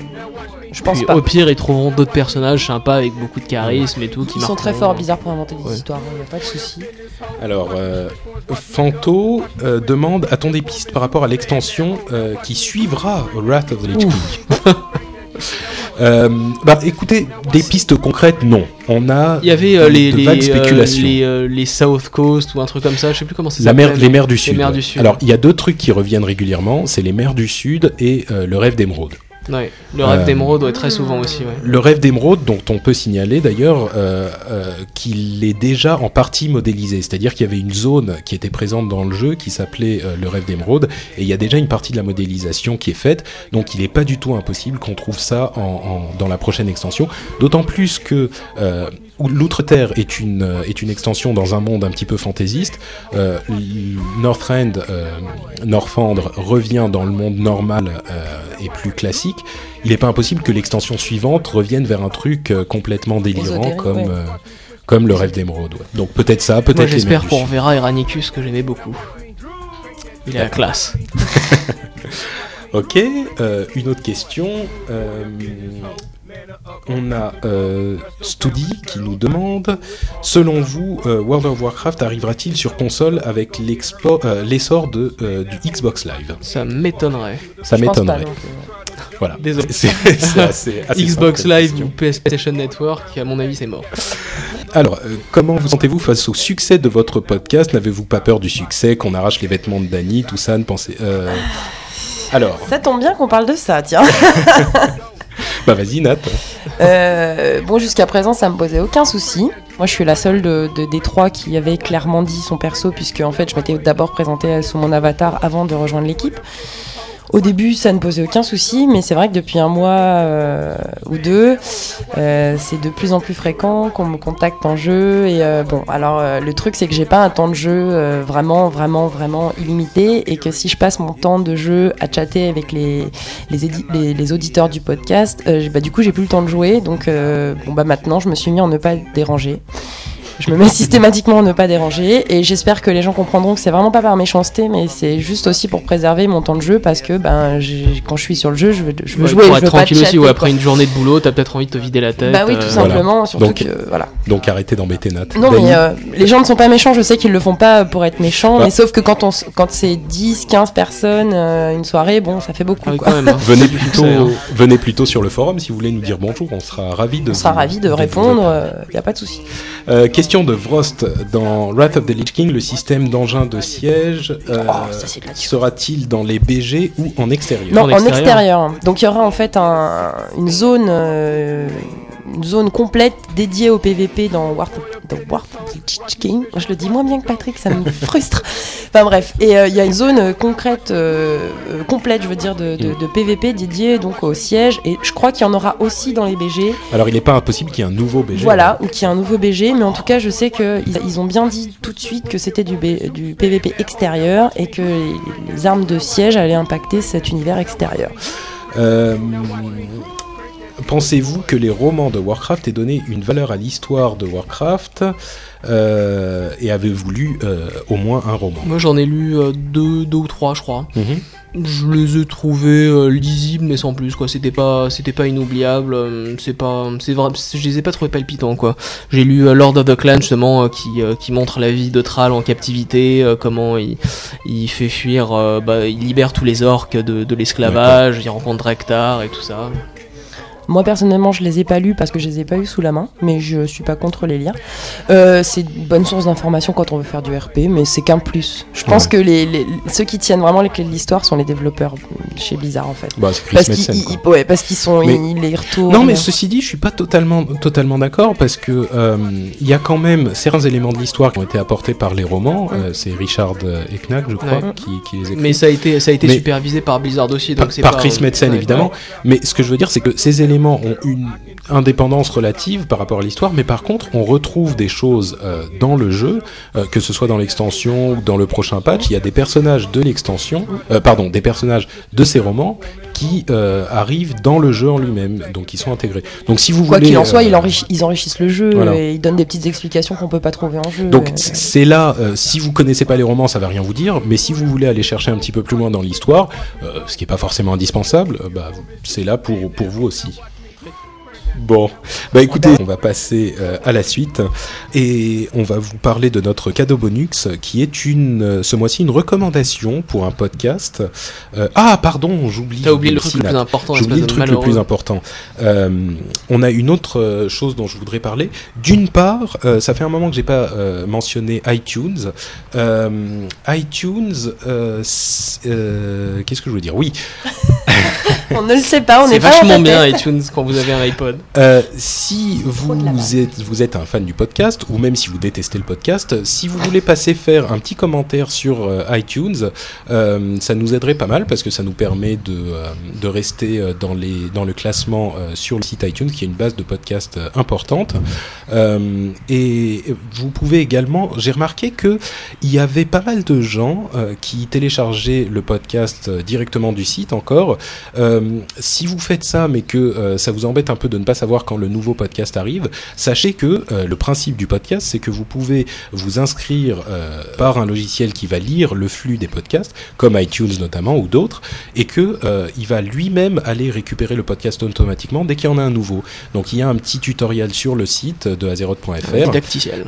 Speaker 5: Je pense
Speaker 4: puis,
Speaker 5: pas.
Speaker 4: au pire, ils trouveront d'autres personnages sympas avec beaucoup de charisme et tout. Qui
Speaker 5: Ils sont très forts, bizarres pour inventer des
Speaker 4: Ouais.
Speaker 5: histoires, il a pas de souci.
Speaker 1: Alors, euh, Fanto euh, demande a-t-on des pistes par rapport à l'extension euh, qui suivra Wrath of the Lich King? Euh, bah écoutez, des pistes concrètes, non. On a
Speaker 4: Il y avait euh,
Speaker 1: de-
Speaker 4: les, euh,
Speaker 1: spéculations.
Speaker 4: les, les South Coast ou un truc comme ça, je sais plus comment
Speaker 1: La mer, les mers du Sud.
Speaker 4: mers
Speaker 1: ouais.
Speaker 4: du Sud.
Speaker 1: Alors, il y a deux trucs qui reviennent régulièrement, c'est les mers du Sud et le rêve d'émeraude.
Speaker 4: Ouais, le rêve
Speaker 1: Euh,
Speaker 4: d'émeraude, ouais, très souvent aussi, ouais.
Speaker 1: Le rêve d'émeraude, dont on peut signaler d'ailleurs euh, euh, qu'il est déjà en partie modélisé, c'est-à-dire qu'il y avait une zone qui était présente dans le jeu qui s'appelait le rêve d'émeraude, et il y a déjà une partie de la modélisation qui est faite, donc il n'est pas du tout impossible qu'on trouve ça en, en- dans la prochaine extension, d'autant plus que l'Outre-Terre est une, euh, est une extension dans un monde un petit peu fantaisiste, euh, Northrend, euh, revient dans le monde normal euh, et plus classique, il n'est pas impossible que l'extension suivante revienne vers un truc complètement délirant comme,
Speaker 5: ouais.
Speaker 1: comme le rêve d'émeraude. ouais. Donc peut-être ça, peut-être
Speaker 4: j'espère qu'on
Speaker 1: Sud.
Speaker 4: reverra Eranicus que j'aimais beaucoup. Il est la
Speaker 1: D'accord.
Speaker 4: classe.
Speaker 1: Ok, une autre question. On a euh, Studi qui nous demande Selon vous, euh, World of Warcraft arrivera-t-il sur console avec euh, l'essor de, euh, du Xbox Live?
Speaker 4: Ça m'étonnerait.
Speaker 1: Ça m'étonnerait. Voilà.
Speaker 4: Désolé.
Speaker 1: Assez, assez
Speaker 4: Xbox Live ou PlayStation Network, à mon avis, c'est mort.
Speaker 1: Alors, euh, comment vous sentez-vous face au succès de votre podcast? N'avez-vous pas peur du succès, qu'on arrache les vêtements de Dany, tout ça ne pensez... euh, Alors,
Speaker 5: Ça tombe bien qu'on parle de ça, tiens.
Speaker 1: bah vas-y Nat.
Speaker 5: Euh, bon, jusqu'à présent, ça me posait aucun souci. Moi, je suis la seule de, de- des trois qui avait clairement dit son perso, puisque en fait, je m'étais d'abord présentée sous mon avatar avant de rejoindre l'équipe. Au début, ça ne posait aucun souci, mais c'est vrai que depuis un mois euh, ou deux, euh, c'est de plus en plus fréquent qu'on me contacte en jeu. Et euh, bon, alors euh, le truc, c'est que j'ai pas un temps de jeu euh, vraiment, vraiment, vraiment illimité, et que si je passe mon temps de jeu à chatter avec les les, les, les auditeurs du podcast, euh, bah, du coup, j'ai plus le temps de jouer. Donc, bon, bah, maintenant, je me suis mis en ne pas déranger. Je me mets systématiquement en ne pas déranger et j'espère que les gens comprendront que c'est vraiment pas par méchanceté, mais c'est juste aussi pour préserver mon temps de jeu parce que ben, quand je suis sur le jeu, je veux, je veux
Speaker 4: Ouais,
Speaker 5: jouer.
Speaker 4: pour
Speaker 5: je
Speaker 4: être
Speaker 5: veux pas
Speaker 4: tranquille aussi, ou après une journée de boulot, t'as peut-être envie de te vider la tête.
Speaker 5: Bah oui, tout
Speaker 4: euh,
Speaker 5: simplement. Surtout
Speaker 1: Donc-
Speaker 5: que voilà.
Speaker 1: Donc arrêtez d'embêter Nat.
Speaker 5: Non, mais euh, les gens ne sont pas méchants. Je sais qu'ils le font pas pour être méchants,
Speaker 1: Bah.
Speaker 5: mais sauf que quand on, quand c'est 10, 15 personnes euh, une soirée, bon, ça fait beaucoup.
Speaker 4: Ah
Speaker 5: quoi.
Speaker 4: quand même. hein.
Speaker 1: Venez plutôt, venez plutôt sur le forum si vous voulez nous dire bonjour, on sera ravis de
Speaker 5: On sera ravis de répondre. Il n'y a pas de souci.
Speaker 1: Euh, question de Vrost dans Wrath of the Lich King, le système d'engin de siège euh,
Speaker 5: Oh, tuerie.
Speaker 1: sera-t-il dans les BG ou en extérieur?
Speaker 5: Non,
Speaker 4: En extérieur.
Speaker 5: Donc il y aura en fait un- une zone, euh, une zone complète dédiée au PVP dans War of the King. Je le dis moins bien que Patrick, ça me frustre. Enfin bref, et euh, il y a une zone euh, concrète, euh, complète, je veux dire, de, de-
Speaker 1: Mm.
Speaker 5: de PVP dédiée donc au siège. Et je crois qu'il y en aura aussi dans les BG.
Speaker 1: Alors il n'est pas impossible qu'il y ait un nouveau BG.
Speaker 5: Voilà, ou qu'il y a un nouveau BG, mais en tout cas, je sais qu'ils ils ont bien dit tout de suite que c'était du, B- du PVP extérieur et que les, les armes de siège allaient impacter cet univers extérieur.
Speaker 1: Euh, Pensez-vous que les romans de Warcraft aient donné une valeur à l'histoire de Warcraft euh, et avez-vous lu euh, au moins un roman?
Speaker 4: Moi, j'en ai lu euh, deux, deux ou trois, je crois.
Speaker 1: Mhm.
Speaker 4: Je les ai trouvés lisibles, mais sans plus, quoi. C'était pas, c'était pas inoubliable. c'est pas, c'est vrai, je les ai pas trouvés palpitants, quoi. J'ai lu Lord of the Clan justement, qui, qui montre la vie de Thrall en captivité, comment il, il fait fuir, bah, il libère tous les orques de, de l'esclavage, il rencontre Drektar et tout ça.
Speaker 5: Moi personnellement, je les ai pas lus parce que je les ai pas eu sous la main, mais je suis pas contre les lire. Euh, c'est une bonne source d'information quand on veut faire du RP, mais c'est qu'un plus. Je pense
Speaker 1: Ouais.
Speaker 5: que les, les- ceux qui tiennent vraiment les clés de l'histoire sont les développeurs chez Blizzard en fait.
Speaker 1: Bah, c'est Chris
Speaker 5: Parce
Speaker 1: Metzen,
Speaker 5: qu'ils ouais, parce qu'ils sont
Speaker 1: Mais-
Speaker 5: ils, ils les retournent.
Speaker 1: Non, mais ceci dit, je suis pas totalement, totalement d'accord parce que euh, il y a quand même certains éléments de l'histoire qui ont été apportés par les romans. Euh, c'est Richard Eknack, je crois,
Speaker 4: Ouais.
Speaker 1: qui, qui les écrit.
Speaker 4: Mais ça a été, ça a été
Speaker 1: Mais-
Speaker 4: supervisé par Blizzard aussi,
Speaker 1: par,
Speaker 4: donc c'est
Speaker 1: par
Speaker 4: pas-
Speaker 1: Chris Metzen
Speaker 4: ouais,
Speaker 1: évidemment.
Speaker 4: ouais.
Speaker 1: Mais ce que je veux dire, c'est que ces éléments ont une indépendance relative par rapport à l'histoire, mais par contre, on retrouve des choses euh, dans le jeu, euh, que ce soit dans l'extension ou dans le prochain patch. Il y a des personnages de l'extension, euh, pardon, des personnages de ces romans qui euh, arrivent dans le jeu en lui-même, donc ils sont intégrés. Donc si vous
Speaker 5: Quoi
Speaker 1: voulez,
Speaker 5: qu'il en soit,
Speaker 1: euh,
Speaker 5: ils, enrichi- ils enrichissent le jeu
Speaker 1: Voilà.
Speaker 5: et ils donnent des petites explications qu'on peut pas trouver en jeu.
Speaker 1: Donc c'est là, euh, si vous connaissez pas les romans, ça va rien vous dire, mais si vous voulez aller chercher un petit peu plus loin dans l'histoire, ce qui est pas forcément indispensable, bah, c'est là pour, pour vous aussi. Bon, bah écoutez, on va passer euh, à la suite et on va vous parler de notre cadeau bonus qui est une, euh, ce mois-ci une recommandation pour un podcast. Euh, ah pardon, j'oublie.
Speaker 4: T'as oublié le
Speaker 1: j'oublie
Speaker 4: truc le plus important,
Speaker 1: J'ai oublié le truc le plus important. Euh, on a une autre chose dont je voudrais parler. D'une part, ça fait un moment que j'ai pas mentionné iTunes. ITunes, qu'est-ce que je veux dire? Oui,
Speaker 5: on ne le sait pas, on
Speaker 4: C'est
Speaker 5: n'est pas
Speaker 4: vachement bien iTunes quand vous avez un iPod.
Speaker 1: Euh, si vous êtes, vous êtes un fan du podcast, ou même si vous détestez le podcast, si vous voulez passer faire un petit commentaire sur euh, iTunes, euh, ça nous aiderait pas mal parce que ça nous permet de, euh, de rester dans, les, dans le classement euh, sur le site iTunes, qui est une base de podcasts euh, importante. Euh, et vous pouvez également, j'ai remarqué que il y avait pas mal de gens euh, qui téléchargeaient le podcast euh, directement du site encore, euh, euh, si vous faites ça, mais que euh, ça vous embête un peu de ne pas savoir quand le nouveau podcast arrive, sachez que euh, le principe du podcast, c'est que vous pouvez vous inscrire par un logiciel qui va lire le flux des podcasts, comme iTunes notamment ou d'autres, et que il va lui-même aller récupérer le podcast automatiquement dès qu'il y en a un nouveau. Donc il y a un petit tutoriel sur le site de azeroth.fr.
Speaker 4: Didacticiel.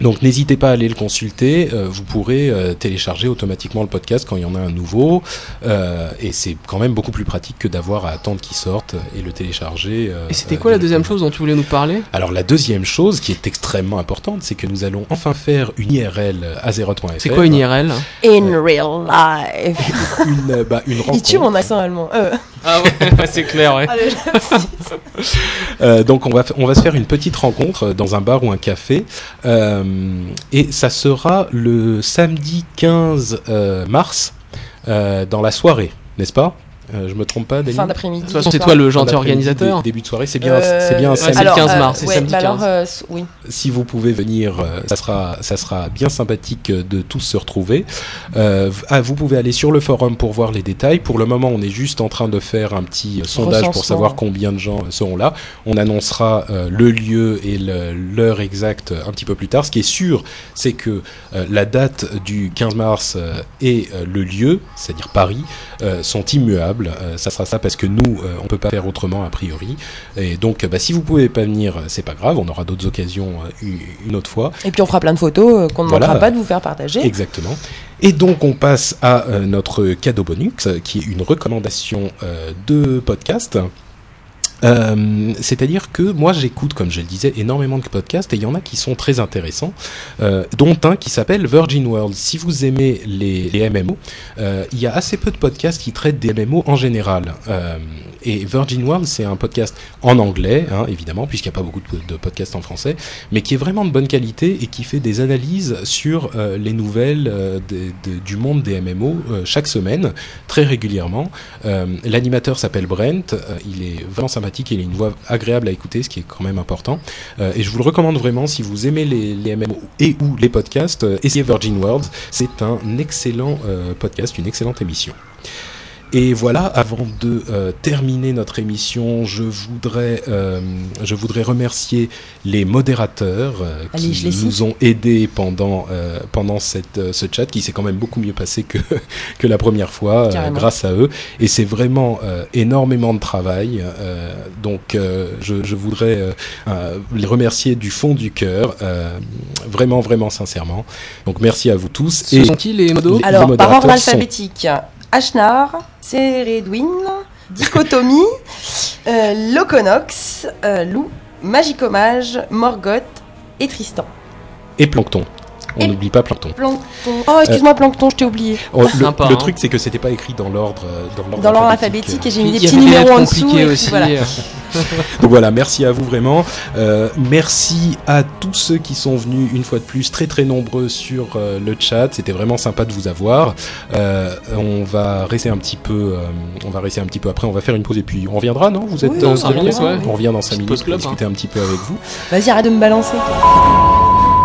Speaker 1: Donc n'hésitez pas à aller le consulter, euh, vous pourrez euh, télécharger automatiquement le podcast quand il y en a un nouveau, euh, et c'est quand même beaucoup plus pratique que d'avoir à attendre qu'il sorte et le télécharger. euh,
Speaker 4: Et c'était
Speaker 1: euh,
Speaker 4: quoi la deuxième chose dont tu voulais nous parler?
Speaker 1: Alors la deuxième chose qui est extrêmement importante, c'est que nous allons enfin faire une IRL Azeroth.fr.
Speaker 4: C'est quoi une IRL
Speaker 5: In real life.
Speaker 1: une, bah, une
Speaker 5: Il tue
Speaker 1: rencontre.
Speaker 5: mon accent allemand. Euh,
Speaker 4: Ah ouais, c'est clair, ouais.
Speaker 5: allez,
Speaker 1: Euh, donc on va, on va se faire une petite rencontre dans un bar ou un café euh, et ça sera le samedi 15 euh, mars euh, dans la soirée, n'est-ce pas? Euh, Je me trompe pas,
Speaker 5: fin d'après-midi.
Speaker 4: De toute façon, c'est toi le gentil organisateur.
Speaker 1: dé- Début de soirée, c'est bien,
Speaker 5: Euh,
Speaker 1: c'est bien samedi.
Speaker 4: c'est le
Speaker 5: alors,
Speaker 4: 15
Speaker 5: euh,
Speaker 4: mars, c'est
Speaker 5: ouais,
Speaker 4: samedi
Speaker 5: bah
Speaker 4: 15.
Speaker 5: alors, euh, s- oui.
Speaker 1: Si vous pouvez venir, ça sera, ça sera bien sympathique de tous se retrouver. Euh, ah, vous pouvez aller sur le forum pour voir les détails. Pour le moment, on est juste en train de faire un petit sondage pour savoir combien de gens seront là. On annoncera euh, le lieu et l'heure exacte un petit peu plus tard. Ce qui est sûr, c'est que euh, la date du 15 mars euh, et euh, le lieu, c'est-à-dire Paris, euh, sont immuables. Euh, ça sera ça parce que nous, euh, on peut pas faire autrement a priori. Et donc, bah, si vous pouvez pas venir, euh, c'est pas grave. On aura d'autres occasions une- autre fois.
Speaker 5: Et puis on fera plein de photos qu'on ne
Speaker 1: Voilà.
Speaker 5: manquera pas de vous faire partager.
Speaker 1: Exactement. Et donc on passe à notre cadeau bonus, qui est une recommandation de podcast. Euh, C'est-à-dire que moi j'écoute, comme je le disais, énormément de podcasts et il y en a qui sont très intéressants, euh, dont un qui s'appelle Virgin World. Si vous aimez les, MMO, euh, il y a assez peu de podcasts qui traitent des MMO en général. Et Virgin World, c'est un podcast en anglais, hein, évidemment, puisqu'il n'y a pas beaucoup de, podcasts en français, mais qui est vraiment de bonne qualité et qui fait des analyses sur les nouvelles du monde des MMO chaque semaine, très régulièrement. L'animateur s'appelle Brent, il est vraiment sympathique, il a une voix agréable à écouter, ce qui est quand même important. Euh, et je vous le recommande vraiment si vous aimez les, les MMO et ou les podcasts, euh, essayez Virgin World, c'est un excellent euh, podcast, une excellente émission. Et voilà, avant de euh, terminer notre émission, je voudrais, euh, je voudrais remercier les modérateurs euh,
Speaker 5: Allez,
Speaker 1: qui
Speaker 5: cite.
Speaker 1: nous ont aidés pendant, euh, pendant cette, euh, ce chat, qui s'est quand même beaucoup mieux passé que, que la première fois, euh, grâce à eux. Et c'est vraiment euh, énormément de travail. euh, donc, euh, je, je voudrais euh, euh, les remercier du fond du cœur, euh, vraiment, vraiment sincèrement. Donc, merci à vous tous.
Speaker 4: Ce sont qui les modos?
Speaker 1: Les-
Speaker 5: Alors, par ordre
Speaker 1: sont-
Speaker 5: alphabétique, Ashnar, Ceredwin, Dichotomie, euh, Loconox, euh, Lou, Magicomage, Morgoth et Tristan.
Speaker 1: et Plancton. On n'oublie pas Plancton.
Speaker 5: Plancton. Oh, excuse-moi, Plancton, je t'ai oublié.
Speaker 1: Oh, le,
Speaker 4: Sympa,
Speaker 1: le
Speaker 4: hein.
Speaker 1: truc, c'est que c'était pas écrit dans l'ordre euh, dans l'ordre
Speaker 5: Dans l'ordre
Speaker 1: alphabétique.
Speaker 5: alphabétique, et j'ai mis des petits numéros en dessous. et
Speaker 4: aussi.
Speaker 5: voilà.
Speaker 4: euh.
Speaker 1: Donc voilà, merci à vous vraiment. Euh, merci à tous ceux qui sont venus une fois de plus, très très nombreux sur euh, le chat. C'était vraiment sympa de vous avoir. Euh, on va rester un petit peu, euh, on va rester un petit peu après. On va faire une pause et puis on reviendra, non? Vous êtes
Speaker 5: Oui,
Speaker 1: euh,
Speaker 5: on
Speaker 1: minutes
Speaker 4: ouais.
Speaker 1: On revient dans 5
Speaker 4: Petite
Speaker 1: minutes pour
Speaker 4: club,
Speaker 1: discuter un petit peu avec vous.
Speaker 5: Vas-y, arrête de me balancer. toi.